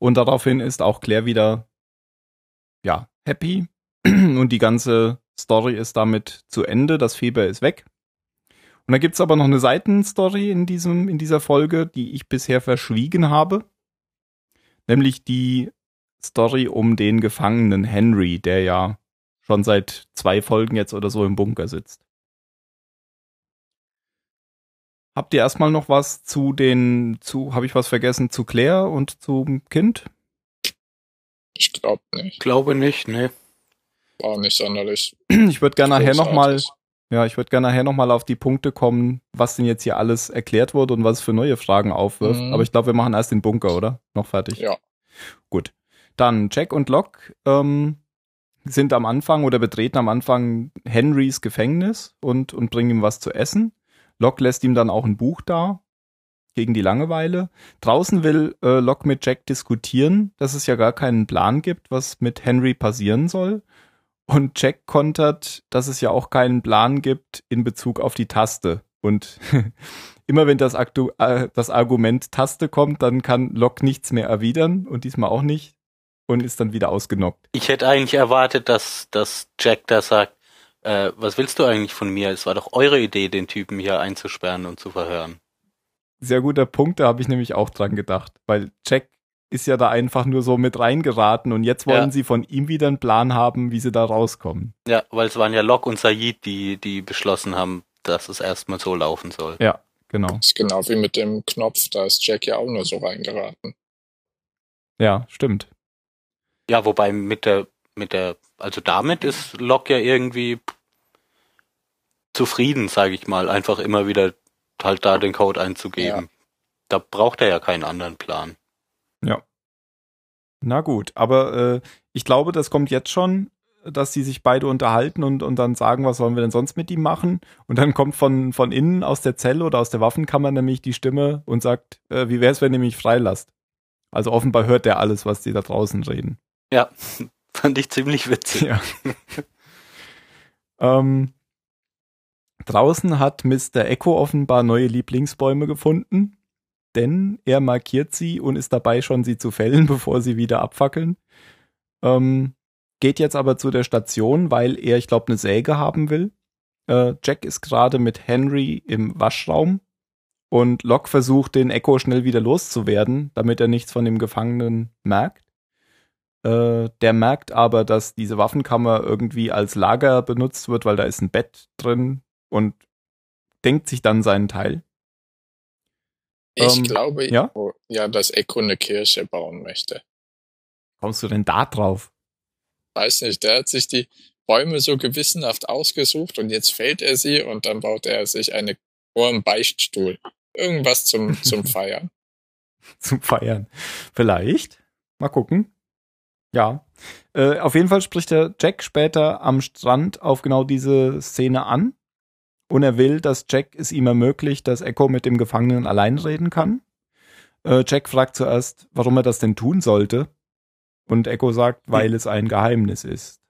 Und daraufhin ist auch Claire wieder, ja, happy. Und die ganze Story ist damit zu Ende. Das Fieber ist weg. Und da gibt's aber noch eine Seitenstory in diesem, in dieser Folge, die ich bisher verschwiegen habe. Nämlich die Story um den Gefangenen Henry, der ja schon seit zwei Folgen jetzt oder so im Bunker sitzt. Habt ihr erstmal noch was zu den, zu, habe ich was vergessen, zu Claire und zum Kind? Ich glaube nicht. Glaube nicht, ne. War nicht sonderlich. Ich würde gerne nachher nochmal, ja, ich würde gerne nachher nochmal auf die Punkte kommen, was denn jetzt hier alles erklärt wurde und was für neue Fragen aufwirft. Mhm. Aber ich glaube, wir machen erst den Bunker, oder? Noch fertig? Ja. Gut. Dann Jack und Locke ähm, sind am Anfang oder betreten am Anfang Henrys Gefängnis und, und bringen ihm was zu essen. Locke lässt ihm dann auch ein Buch da gegen die Langeweile. Draußen will äh, Locke mit Jack diskutieren, dass es ja gar keinen Plan gibt, was mit Henry passieren soll. Und Jack kontert, dass es ja auch keinen Plan gibt in Bezug auf die Taste. Und immer wenn das, äh, das Argument Taste kommt, dann kann Locke nichts mehr erwidern und diesmal auch nicht und ist dann wieder ausgenockt. Ich hätte eigentlich erwartet, dass, dass Jack da sagt, äh, was willst du eigentlich von mir? Es war doch eure Idee, den Typen hier einzusperren und zu verhören. Sehr guter Punkt, da habe ich nämlich auch dran gedacht, weil Jack ist ja da einfach nur so mit reingeraten und jetzt wollen Ja. sie von ihm wieder einen Plan haben, wie sie da rauskommen. Ja, weil es waren ja Locke und Said, die, die beschlossen haben, dass es erstmal so laufen soll. Ja, genau. Ist genau wie mit dem Knopf, da ist Jack ja auch nur so reingeraten. Ja, stimmt. Ja, wobei mit der, mit der, also damit ist Locke ja irgendwie zufrieden, sage ich mal, einfach immer wieder halt da den Code einzugeben. Da braucht er ja keinen anderen Plan. Na gut, aber äh, ich glaube, das kommt jetzt schon, dass die sich beide unterhalten und, und dann sagen, was sollen wir denn sonst mit ihm machen? Und dann kommt von, von innen aus der Zelle oder aus der Waffenkammer nämlich die Stimme und sagt, äh, wie wär's, wenn ihr mich freilasst? Also offenbar hört er alles, was die da draußen reden. Ja, fand ich ziemlich witzig. Ja. ähm, draußen hat Mr. Echo offenbar neue Lieblingsbäume gefunden, denn er markiert sie und ist dabei schon, sie zu fällen, bevor sie wieder abfackeln. Ähm, geht jetzt aber zu der Station, weil er, ich glaube, eine Säge haben will. Äh, Jack ist gerade mit Henry im Waschraum und Locke versucht, den Echo schnell wieder loszuwerden, damit er nichts von dem Gefangenen merkt. Äh, der merkt aber, dass diese Waffenkammer irgendwie als Lager benutzt wird, weil da ist ein Bett drin und denkt sich dann seinen Teil. Ich Ähm, glaube ja? ja? ja, dass Echo eine Kirche bauen möchte. Kommst du denn da drauf? Weiß nicht, der hat sich die Bäume so gewissenhaft ausgesucht und jetzt fällt er sie und dann baut er sich eine einen Beichtstuhl. Irgendwas zum, zum Feiern. Zum Feiern. Vielleicht. Mal gucken. Ja. Äh, auf jeden Fall spricht der Jack später am Strand auf genau diese Szene an. Und er will, dass Jack es ihm ermöglicht, dass Echo mit dem Gefangenen allein reden kann. Äh, Jack fragt zuerst, warum er das denn tun sollte. Und Echo sagt, weil es ein Geheimnis ist.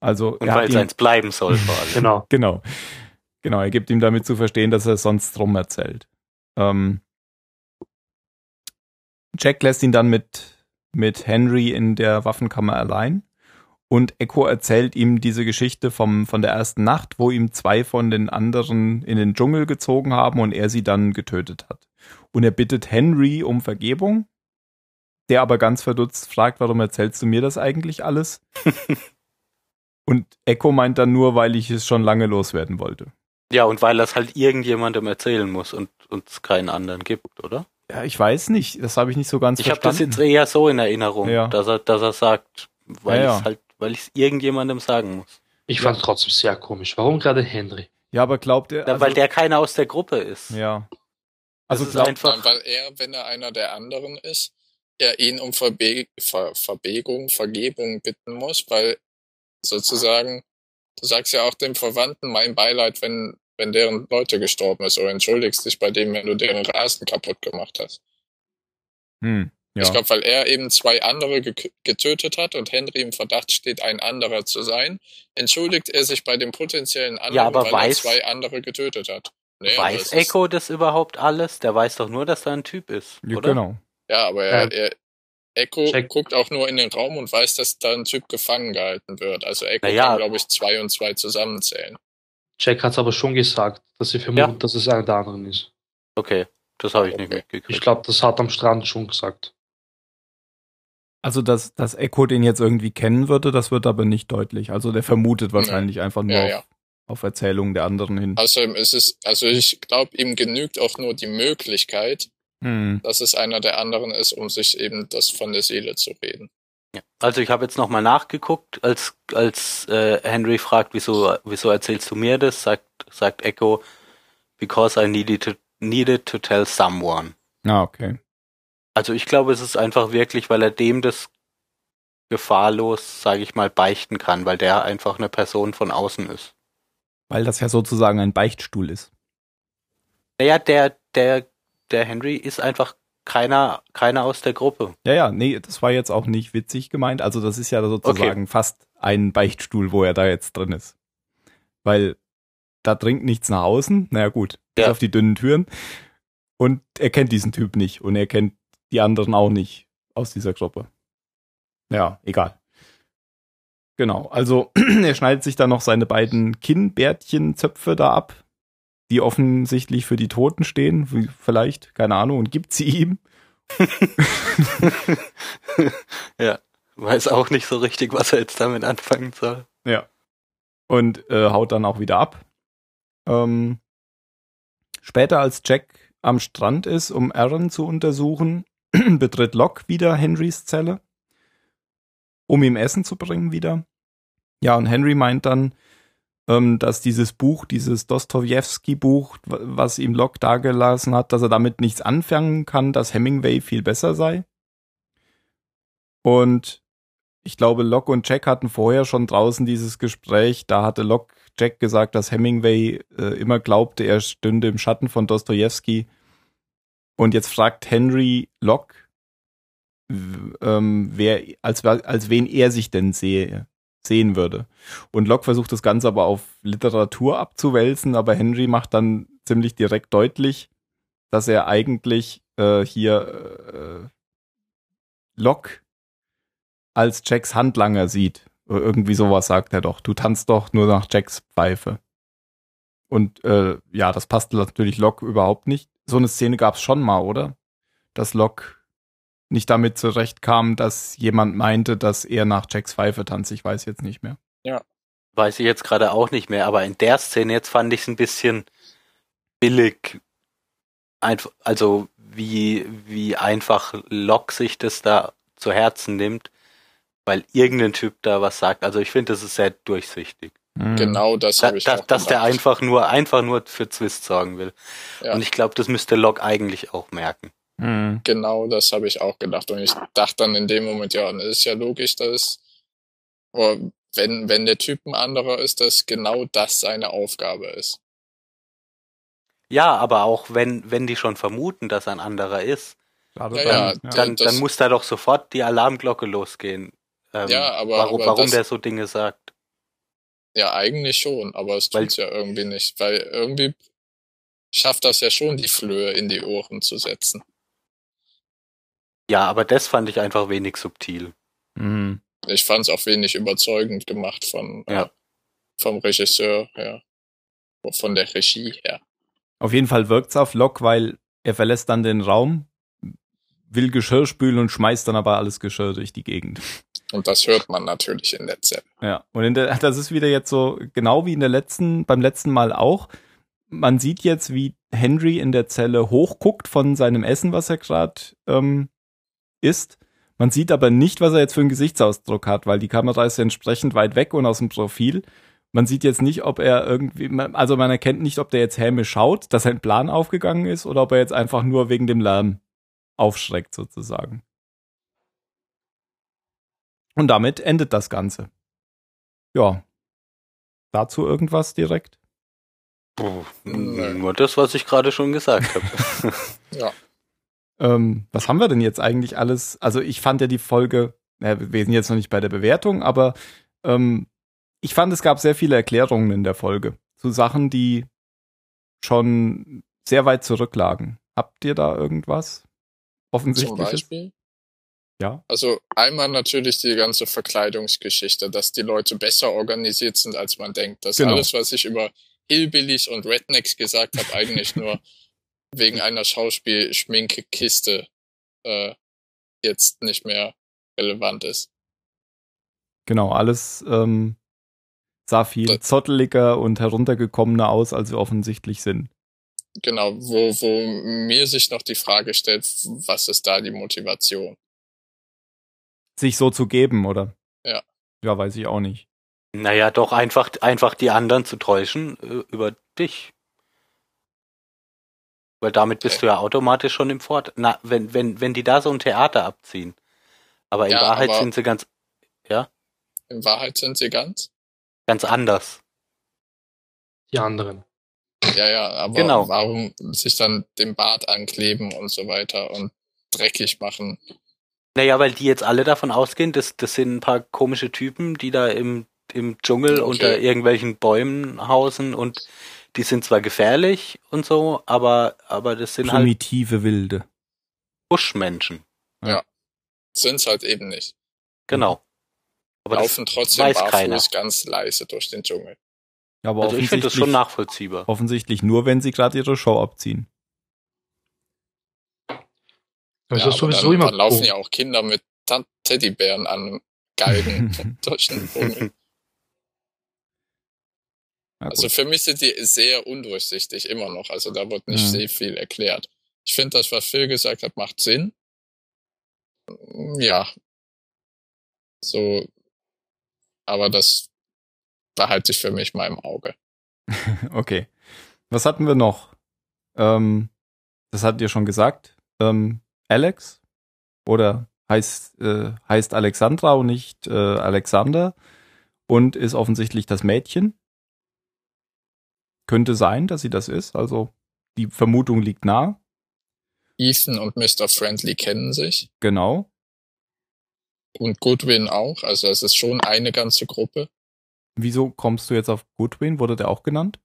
Also, Und er weil es ihm, eins bleiben soll vor allem. Genau. Genau. Genau, er gibt ihm damit zu verstehen, dass er es sonst drum erzählt. Ähm, Jack lässt ihn dann mit, mit Henry in der Waffenkammer allein und Echo erzählt ihm diese Geschichte vom, von der ersten Nacht, wo ihm zwei von den anderen in den Dschungel gezogen haben und er sie dann getötet hat. Und er bittet Henry um Vergebung, der aber ganz verdutzt fragt, warum erzählst du mir das eigentlich alles? und Echo meint dann nur, weil ich es schon lange loswerden wollte. Ja, und weil das halt irgendjemandem erzählen muss und uns keinen anderen gibt, oder? Ja, ich weiß nicht. Das habe ich nicht so ganz Ich habe das verstanden. jetzt eher so in Erinnerung, Ja. dass er, dass er sagt, weil Ja, ja. ich halt, weil ich es irgendjemandem sagen muss. Ich fand trotzdem sehr komisch. Warum gerade Henry? ja, aber glaubt er. Ja, weil der keiner aus der Gruppe ist. Ja. Das Also ist glaubt, einfach. Weil er, wenn er einer der anderen ist, er ihn um Verbe Ver Verbegung, Vergebung bitten muss, weil sozusagen, du sagst ja auch dem Verwandten mein Beileid, wenn, wenn deren Leute gestorben ist, oder entschuldigst dich bei dem, wenn du deren Rasen kaputt gemacht hast. hm. Ja. Ich glaube, weil er eben zwei andere ge getötet hat und Henry im Verdacht steht, ein anderer zu sein, entschuldigt er sich bei dem potenziellen anderen, Ja, aber weil weiß- er zwei andere getötet hat. Nee, weiß Echo das überhaupt alles? Der weiß doch nur, dass da ein Typ ist, ja, oder? genau. Ja, aber er, Ja. er Echo Check. guckt auch nur in den Raum und weiß, dass da ein Typ gefangen gehalten wird. Also Echo Naja. kann, glaube ich, zwei und zwei zusammenzählen. Jack hat es aber schon gesagt, dass sie vermuten, Ja. dass es einer der anderen ist. Okay, das habe ich nicht Okay. mitgekriegt. Ich glaube, das hat am Strand schon gesagt. Also, dass, dass Echo den jetzt irgendwie kennen würde, das wird aber nicht deutlich. Also, der vermutet wahrscheinlich einfach nur Ja, auf, ja. auf Erzählungen der anderen hin. Außerdem ist es, also ich glaube, ihm genügt auch nur die Möglichkeit, Hm. dass es einer der anderen ist, um sich eben das von der Seele zu reden. Also ich habe jetzt nochmal nachgeguckt, als, als äh, Henry fragt, wieso, wieso erzählst du mir das, sagt, sagt Echo, because I needed to, needed to tell someone. Ah, okay. Also ich glaube, es ist einfach wirklich, weil er dem das gefahrlos, sage ich mal, beichten kann, weil der einfach eine Person von außen ist. Weil das ja sozusagen ein Beichtstuhl ist. Naja, der, der, der Henry ist einfach keiner, keiner aus der Gruppe. Ja, ja, nee, das war jetzt auch nicht witzig gemeint. Also, das ist ja sozusagen fast ein Beichtstuhl, wo er da jetzt drin ist. Weil da dringt nichts nach außen. Naja, gut, bis Ja. auf die dünnen Türen. Und er kennt diesen Typ nicht. Und er kennt die anderen auch nicht aus dieser Gruppe. Ja, egal. Genau, also er schneidet sich dann noch seine beiden Kinnbärtchenzöpfe da ab, die offensichtlich für die Toten stehen, wie- vielleicht, keine Ahnung, und gibt sie ihm. ja, weiß auch nicht so richtig, was er jetzt damit anfangen soll. Ja. Und äh, haut dann auch wieder ab. Ähm, später, als Jack am Strand ist, um Aaron zu untersuchen, betritt Locke wieder Henrys Zelle, um ihm Essen zu bringen wieder. Ja, und Henry meint dann, dass dieses Buch, dieses Dostoevsky-Buch, was ihm Locke dagelassen hat, dass er damit nichts anfangen kann, dass Hemingway viel besser sei. Und ich glaube, Locke und Jack hatten vorher schon draußen dieses Gespräch. Da hatte Locke Jack gesagt, dass Hemingway äh, immer glaubte, er stünde im Schatten von Dostoevsky. Und jetzt fragt Henry Locke, ähm, wer, als, als wen er sich denn sehe, sehen würde. Und Locke versucht das Ganze aber auf Literatur abzuwälzen, aber Henry macht dann ziemlich direkt deutlich, dass er eigentlich äh, hier äh, Locke als Jacks Handlanger sieht. Irgendwie sowas sagt er doch. Du tanzt doch nur nach Jacks Pfeife. Und äh, ja, das passt natürlich Locke überhaupt nicht. So eine Szene gab es schon mal, oder? Dass Locke nicht damit zurechtkam, dass jemand meinte, dass er nach Jacks Pfeife tanzt. Ich weiß jetzt nicht mehr. Weiß ich jetzt gerade auch nicht mehr, aber in der Szene jetzt fand ich es ein bisschen billig. Einf also wie, wie einfach Locke sich das da zu Herzen nimmt, weil irgendein Typ da was sagt. Also ich finde, das ist sehr durchsichtig. Hm. Genau das Da, habe ich da, auch dass der einfach nur, einfach nur für Zwist sorgen will. Ja. Und ich glaube, das müsste Locke eigentlich auch merken. Hm. Genau das habe ich auch gedacht. Und ich dachte dann in dem Moment, ja, das ist ja logisch, dass aber wenn, wenn der Typ ein anderer ist, dass genau das seine Aufgabe ist. Ja, aber auch wenn, wenn die schon vermuten, dass ein anderer ist, Ja, dann, ja, ja. dann, das- dann muss da doch sofort die Alarmglocke losgehen. Ähm, Ja, aber- warum, aber warum das- der so Dinge sagt. Ja, eigentlich schon, aber es Weil- tut's ja irgendwie nicht, weil irgendwie schafft das ja schon, die Flöhe in die Ohren zu setzen. Ja, aber das fand ich einfach wenig subtil. Hm. Ich fand es auch wenig überzeugend gemacht von, Ja. äh, vom Regisseur her, von der Regie her. Auf jeden Fall wirkt's auf Locke, weil er verlässt dann den Raum, will Geschirr spülen und schmeißt dann aber alles Geschirr durch die Gegend. Und das hört man natürlich in der Zelle. Ja, und in der, das ist wieder jetzt so, genau wie in der letzten, beim letzten Mal auch. Man sieht jetzt, wie Henry in der Zelle hochguckt von seinem Essen, was er gerade ähm, isst. Man sieht aber nicht, was er jetzt für einen Gesichtsausdruck hat, weil die Kamera ist entsprechend weit weg und aus dem Profil. Man sieht jetzt nicht, ob er irgendwie, also man erkennt nicht, ob der jetzt hämisch schaut, dass sein Plan aufgegangen ist, oder ob er jetzt einfach nur wegen dem Lärm aufschreckt, sozusagen. Und damit endet das Ganze. Ja. Dazu irgendwas direkt? Puh, nur das, was ich gerade schon gesagt habe. Ja. Ähm, was haben wir denn jetzt eigentlich alles? Also ich fand ja die Folge, ja, wir sind jetzt noch nicht bei der Bewertung, aber ähm, ich fand, es gab sehr viele Erklärungen in der Folge zu Sachen, die schon sehr weit zurücklagen. Habt ihr da irgendwas Zum offensichtliches? Beispiel. Ja. Also einmal natürlich die ganze Verkleidungsgeschichte, dass die Leute besser organisiert sind, als man denkt. Dass Genau. alles, was ich über Hillbillies und Rednecks gesagt habe, eigentlich nur wegen einer Schauspiel-Schminkkiste äh, jetzt nicht mehr relevant ist. Genau, alles ähm, sah viel Das- zotteliger und heruntergekommener aus, als sie offensichtlich sind. Genau, wo, wo mir sich noch die Frage stellt, was ist da die Motivation? Sich so zu geben, oder? Ja. Ja, weiß ich auch nicht. Naja, doch einfach, einfach die anderen zu täuschen äh, über dich. Weil damit bist du ja automatisch schon im Fort. Na, wenn, wenn, wenn die da so ein Theater abziehen. Aber in Ja, Wahrheit aber- sind sie ganz, In Wahrheit sind sie ganz? ganz anders. Die anderen. Ja, ja, aber Genau. warum sich dann den Bart ankleben und so weiter und dreckig machen? Naja, weil die jetzt alle davon ausgehen, dass das sind ein paar komische Typen, die da im, im Dschungel Okay. unter irgendwelchen Bäumen hausen und die sind zwar gefährlich und so, aber, aber das sind halt Primitive Wilde. Buschmenschen. Sind's halt eben nicht. Genau. Aber das, Laufen trotzdem weiß barfuß keiner. ganz leise durch den Dschungel. Ja, aber also ich finde das offensichtlich, schon nachvollziehbar. offensichtlich nur, wenn sie gerade ihre Show abziehen. Aber ja, ist das aber sowieso dann, immer dann laufen ja auch Kinder mit Teddybären an Geigen durch den Dschungel. Ja, Also für mich sind die sehr undurchsichtig immer noch. Also da wird nicht Mhm. sehr viel erklärt. Ich finde, das, was Phil gesagt hat, macht Sinn. Ja. So. Aber das behalte ich für mich mal im Auge. okay. Was hatten wir noch? Ähm, das hattet ihr schon gesagt. Ähm, Alex? Oder heißt, äh, heißt Alexandra und nicht äh, Alexander und ist offensichtlich das Mädchen. Könnte sein, dass sie das ist. Also die Vermutung liegt nah. Ethan und Mr. Friendly kennen sich. Genau. Und Goodwin auch. Also es ist schon eine ganze Gruppe. Wieso kommst du jetzt auf Goodwin? Wurde der auch genannt?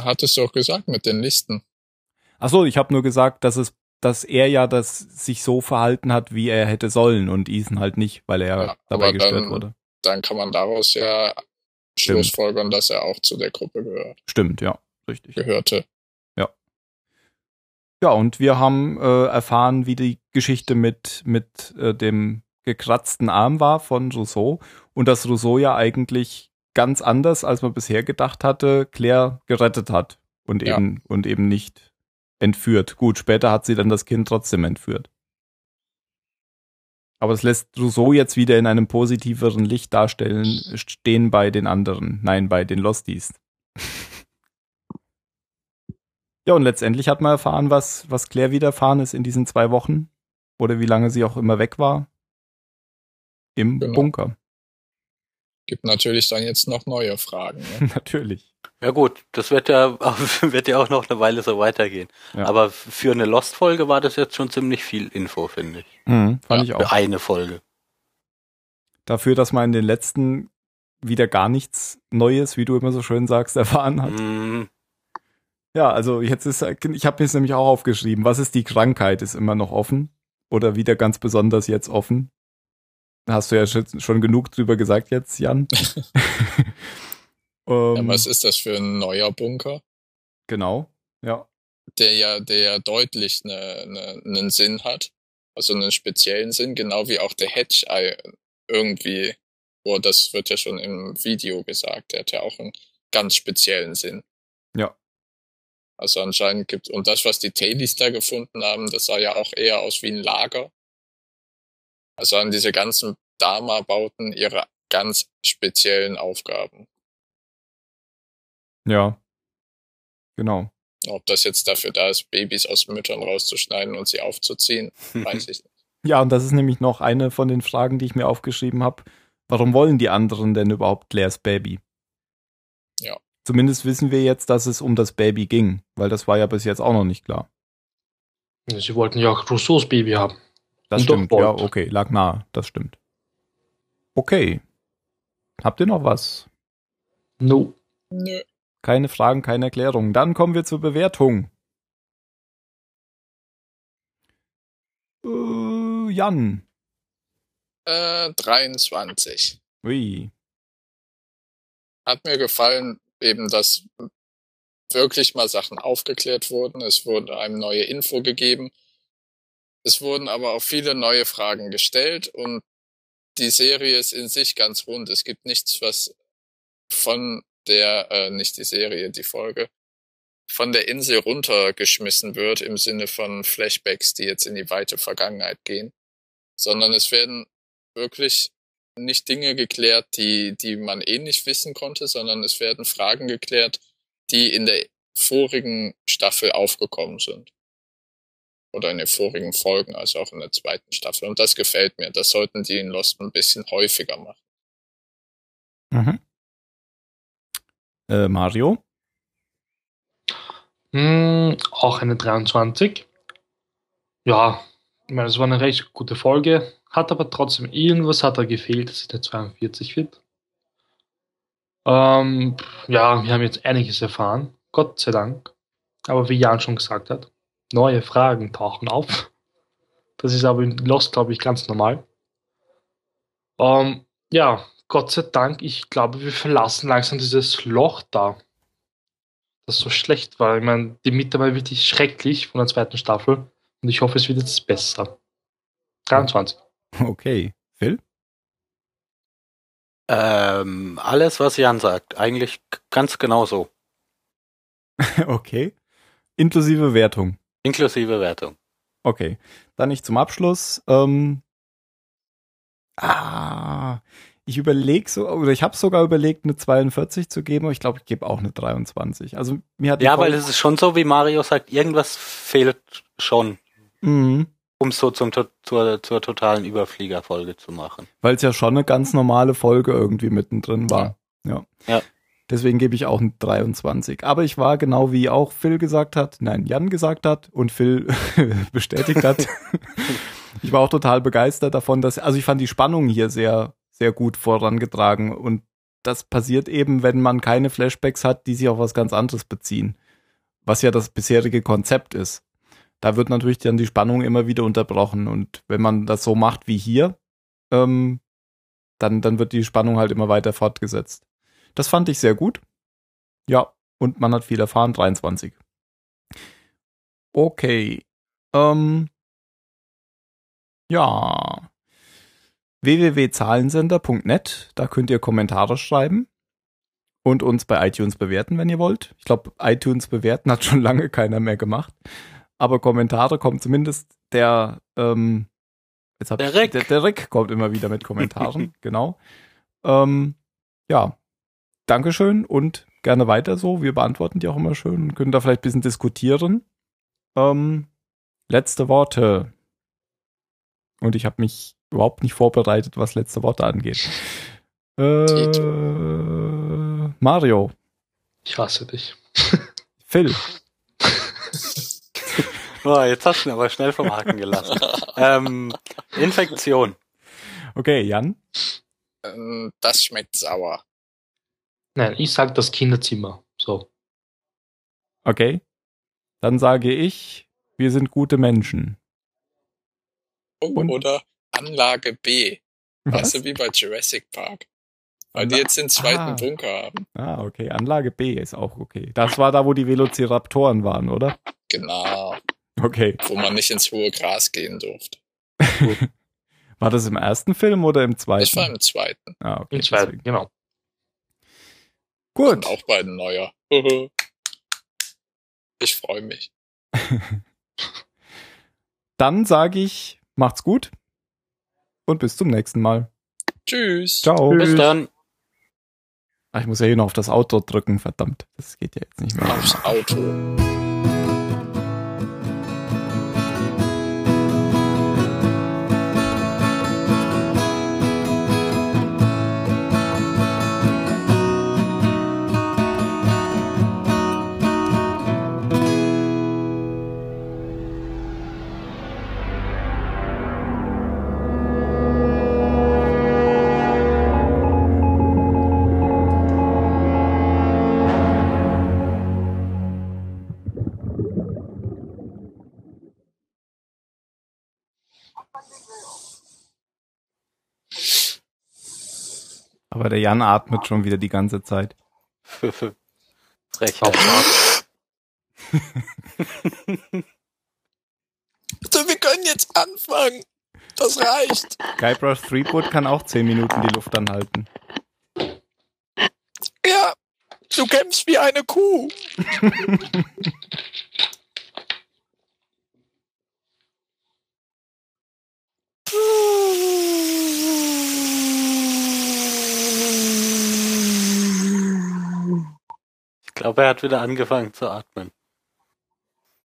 Hattest du auch gesagt mit den Listen. Ach so, ich habe nur gesagt, dass es, dass er ja das sich so verhalten hat, wie er hätte sollen und Ethan halt nicht, weil er Ja, dabei gestört dann- wurde. Dann kann man daraus ja Stimmt. schlussfolgern, dass er auch zu der Gruppe gehört, Stimmt, ja, richtig. gehörte. Ja, und wir haben äh, erfahren, wie die Geschichte mit, mit äh, dem gekratzten Arm war von Rousseau und dass Rousseau ja eigentlich ganz anders, als man bisher gedacht hatte, Claire gerettet hat und Ja. eben, und eben nicht entführt. Gut, später hat sie dann das Kind trotzdem entführt. Aber es lässt Rousseau jetzt wieder in einem positiveren Licht darstellen, stehen bei den anderen. Nein, bei den Losties. Ja, und letztendlich hat man erfahren, was, was Claire widerfahren ist in diesen zwei Wochen. Oder wie lange sie auch immer weg war. Im Genau. Bunker. Gibt natürlich dann jetzt noch neue Fragen. Ne? Natürlich. Ja gut, das wird ja, wird ja auch noch eine Weile so weitergehen. Ja. Aber für eine Lost-Folge war das jetzt schon ziemlich viel Info, finde ich. Mhm, fand Ja, ich Für auch. eine Folge. Dafür, dass man in den letzten wieder gar nichts Neues, wie du immer so schön sagst, erfahren hat. Mm, Ja, also jetzt ist, ich habe mir es nämlich auch aufgeschrieben. Was ist die Krankheit? Ist immer noch offen. Oder wieder ganz besonders jetzt offen. Hast du ja schon schon genug drüber gesagt jetzt, Jan. Ähm, was ist das für ein neuer Bunker? genau. Ja. Der ja, der ja deutlich ne, ne, einen Sinn hat. Also einen speziellen Sinn, genau wie auch der Hedgeye irgendwie. Boah, das wird ja schon im Video gesagt. Der hat ja auch einen ganz speziellen Sinn. Ja. Also anscheinend gibt, und das, was die Tailies da gefunden haben, das sah ja auch eher aus wie ein Lager. Also an diese ganzen Dama-Bauten ihre ganz speziellen Aufgaben. Ja. Genau. Ob das jetzt dafür da ist, Babys aus Müttern rauszuschneiden und sie aufzuziehen, weiß ich nicht. Ja, und das ist nämlich noch eine von den Fragen, die ich mir aufgeschrieben habe. Warum wollen die anderen denn überhaupt Claires Baby? Ja. Zumindest wissen wir jetzt, dass es um das Baby ging, weil das war ja bis jetzt auch noch nicht klar. Sie wollten ja auch Rousseaus Baby haben. Das Und stimmt, ja, okay, lag nah, das stimmt. Okay. Habt ihr noch was? No. Nö. Keine Fragen, keine Erklärungen. Dann kommen wir zur Bewertung. Äh, Jan. Äh, 23. Ui. Hat mir gefallen, eben, dass wirklich mal Sachen aufgeklärt wurden. Es wurde einem neue Info gegeben. Es wurden aber auch viele neue Fragen gestellt und die Serie ist in sich ganz rund. Es gibt nichts, was von der, äh, nicht die Serie, die Folge, von der Insel runtergeschmissen wird im Sinne von Flashbacks, die jetzt in die weite Vergangenheit gehen, sondern es werden wirklich nicht Dinge geklärt, die, die man eh nicht wissen konnte, sondern es werden Fragen geklärt, die in der vorigen Staffel aufgekommen sind. Oder in den vorigen Folgen, also auch in der zweiten Staffel. Und das gefällt mir. Das sollten die in Lost ein bisschen häufiger machen. Mhm. Äh, Mario? Hm, auch eine 23. Ja, ich meine, es war eine recht gute Folge. Hat aber trotzdem irgendwas hat da gefehlt, dass es eine 42 wird. Ähm, ja, wir haben jetzt einiges erfahren. Gott sei Dank. Aber wie Jan schon gesagt hat, neue Fragen tauchen auf. Das ist aber in Lost, glaube ich, ganz normal. Ähm, ja, Gott sei Dank, ich glaube, wir verlassen langsam dieses Loch da. Das so schlecht war. Ich meine, die Mitte war wirklich schrecklich von der zweiten Staffel. Und ich hoffe, es wird jetzt besser. 23. Okay. Phil? Ähm, alles, was Jan sagt, eigentlich ganz genau so. okay. Inklusive Wertung. Inklusive Wertung. Okay. Dann nicht zum Abschluss. Ähm, ah, ich überlege so, oder ich habe sogar überlegt, eine 42 zu geben, aber ich glaube, ich gebe auch eine 23. Also mir hat Ja, weil es ist schon so, wie Mario sagt, irgendwas fehlt schon, Mhm. um es so zum, zur, zur totalen Überfliegerfolge zu machen. Weil es ja schon eine ganz normale Folge irgendwie mittendrin war. Ja. Ja. Deswegen gebe ich auch eine 23. Aber ich war genau wie auch Phil gesagt hat, nein, Jan gesagt hat und Phil bestätigt hat. ich war auch total begeistert davon, dass, also ich fand die Spannung hier sehr, sehr gut vorangetragen und das passiert eben, wenn man keine Flashbacks hat, die sich auf was ganz anderes beziehen. Was ja das bisherige Konzept ist. Da wird natürlich dann die Spannung immer wieder unterbrochen und wenn man das so macht wie hier, ähm, dann, dann wird die Spannung halt immer weiter fortgesetzt. Das fand ich sehr gut. Ja, und man hat viel erfahren, 23. Okay. Ähm, ja. www.zahlensender.net, da könnt ihr Kommentare schreiben und uns bei iTunes bewerten, wenn ihr wollt. Ich glaube, iTunes bewerten hat schon lange keiner mehr gemacht. Aber Kommentare kommen zumindest der, ähm, jetzt hab Der ich, Rick. Der, der Rick kommt immer wieder mit Kommentaren, genau. Ähm, ja, Dankeschön und gerne weiter so. Wir beantworten die auch immer schön und können da vielleicht ein bisschen diskutieren. Ähm, letzte Worte. Und ich habe mich überhaupt nicht vorbereitet, was letzte Worte angeht. Äh, Mario, Ich hasse dich. Phil, Oh, jetzt hast du ihn aber schnell vom Haken gelassen. ähm, Infektion. okay, Jan, Ähm, Das schmeckt sauer. Nein, ich sag das Kinderzimmer. So. okay. Dann sage ich, wir sind gute Menschen. Oh, Und- Oder Anlage B. Was? Weißt du, wie bei Jurassic Park. Weil die jetzt den zweiten Ah. Bunker haben. Ah, okay. Anlage B ist auch okay. Das war da, wo die Velociraptoren waren, oder? Genau. Okay. Wo man nicht ins hohe Gras gehen durfte. War das im ersten Film oder im zweiten? Das war im zweiten. ah, okay. Im zweiten, deswegen. genau. Gut. Und auch bei den neuer. Ich freue mich. Dann sage ich, macht's gut und bis zum nächsten Mal. Tschüss. Ciao. Bis dann. Ah, ich muss ja hier noch auf das Auto drücken, verdammt. Das geht ja jetzt nicht mehr. Aufs Auto. Aber der Jan atmet schon wieder die ganze Zeit. Frechheit. Also, wir können jetzt anfangen. Das reicht. Guybrush Threepwood kann auch 10 Minuten die Luft anhalten. Ja, du kämpfst wie eine Kuh. glaube, er hat wieder angefangen zu atmen.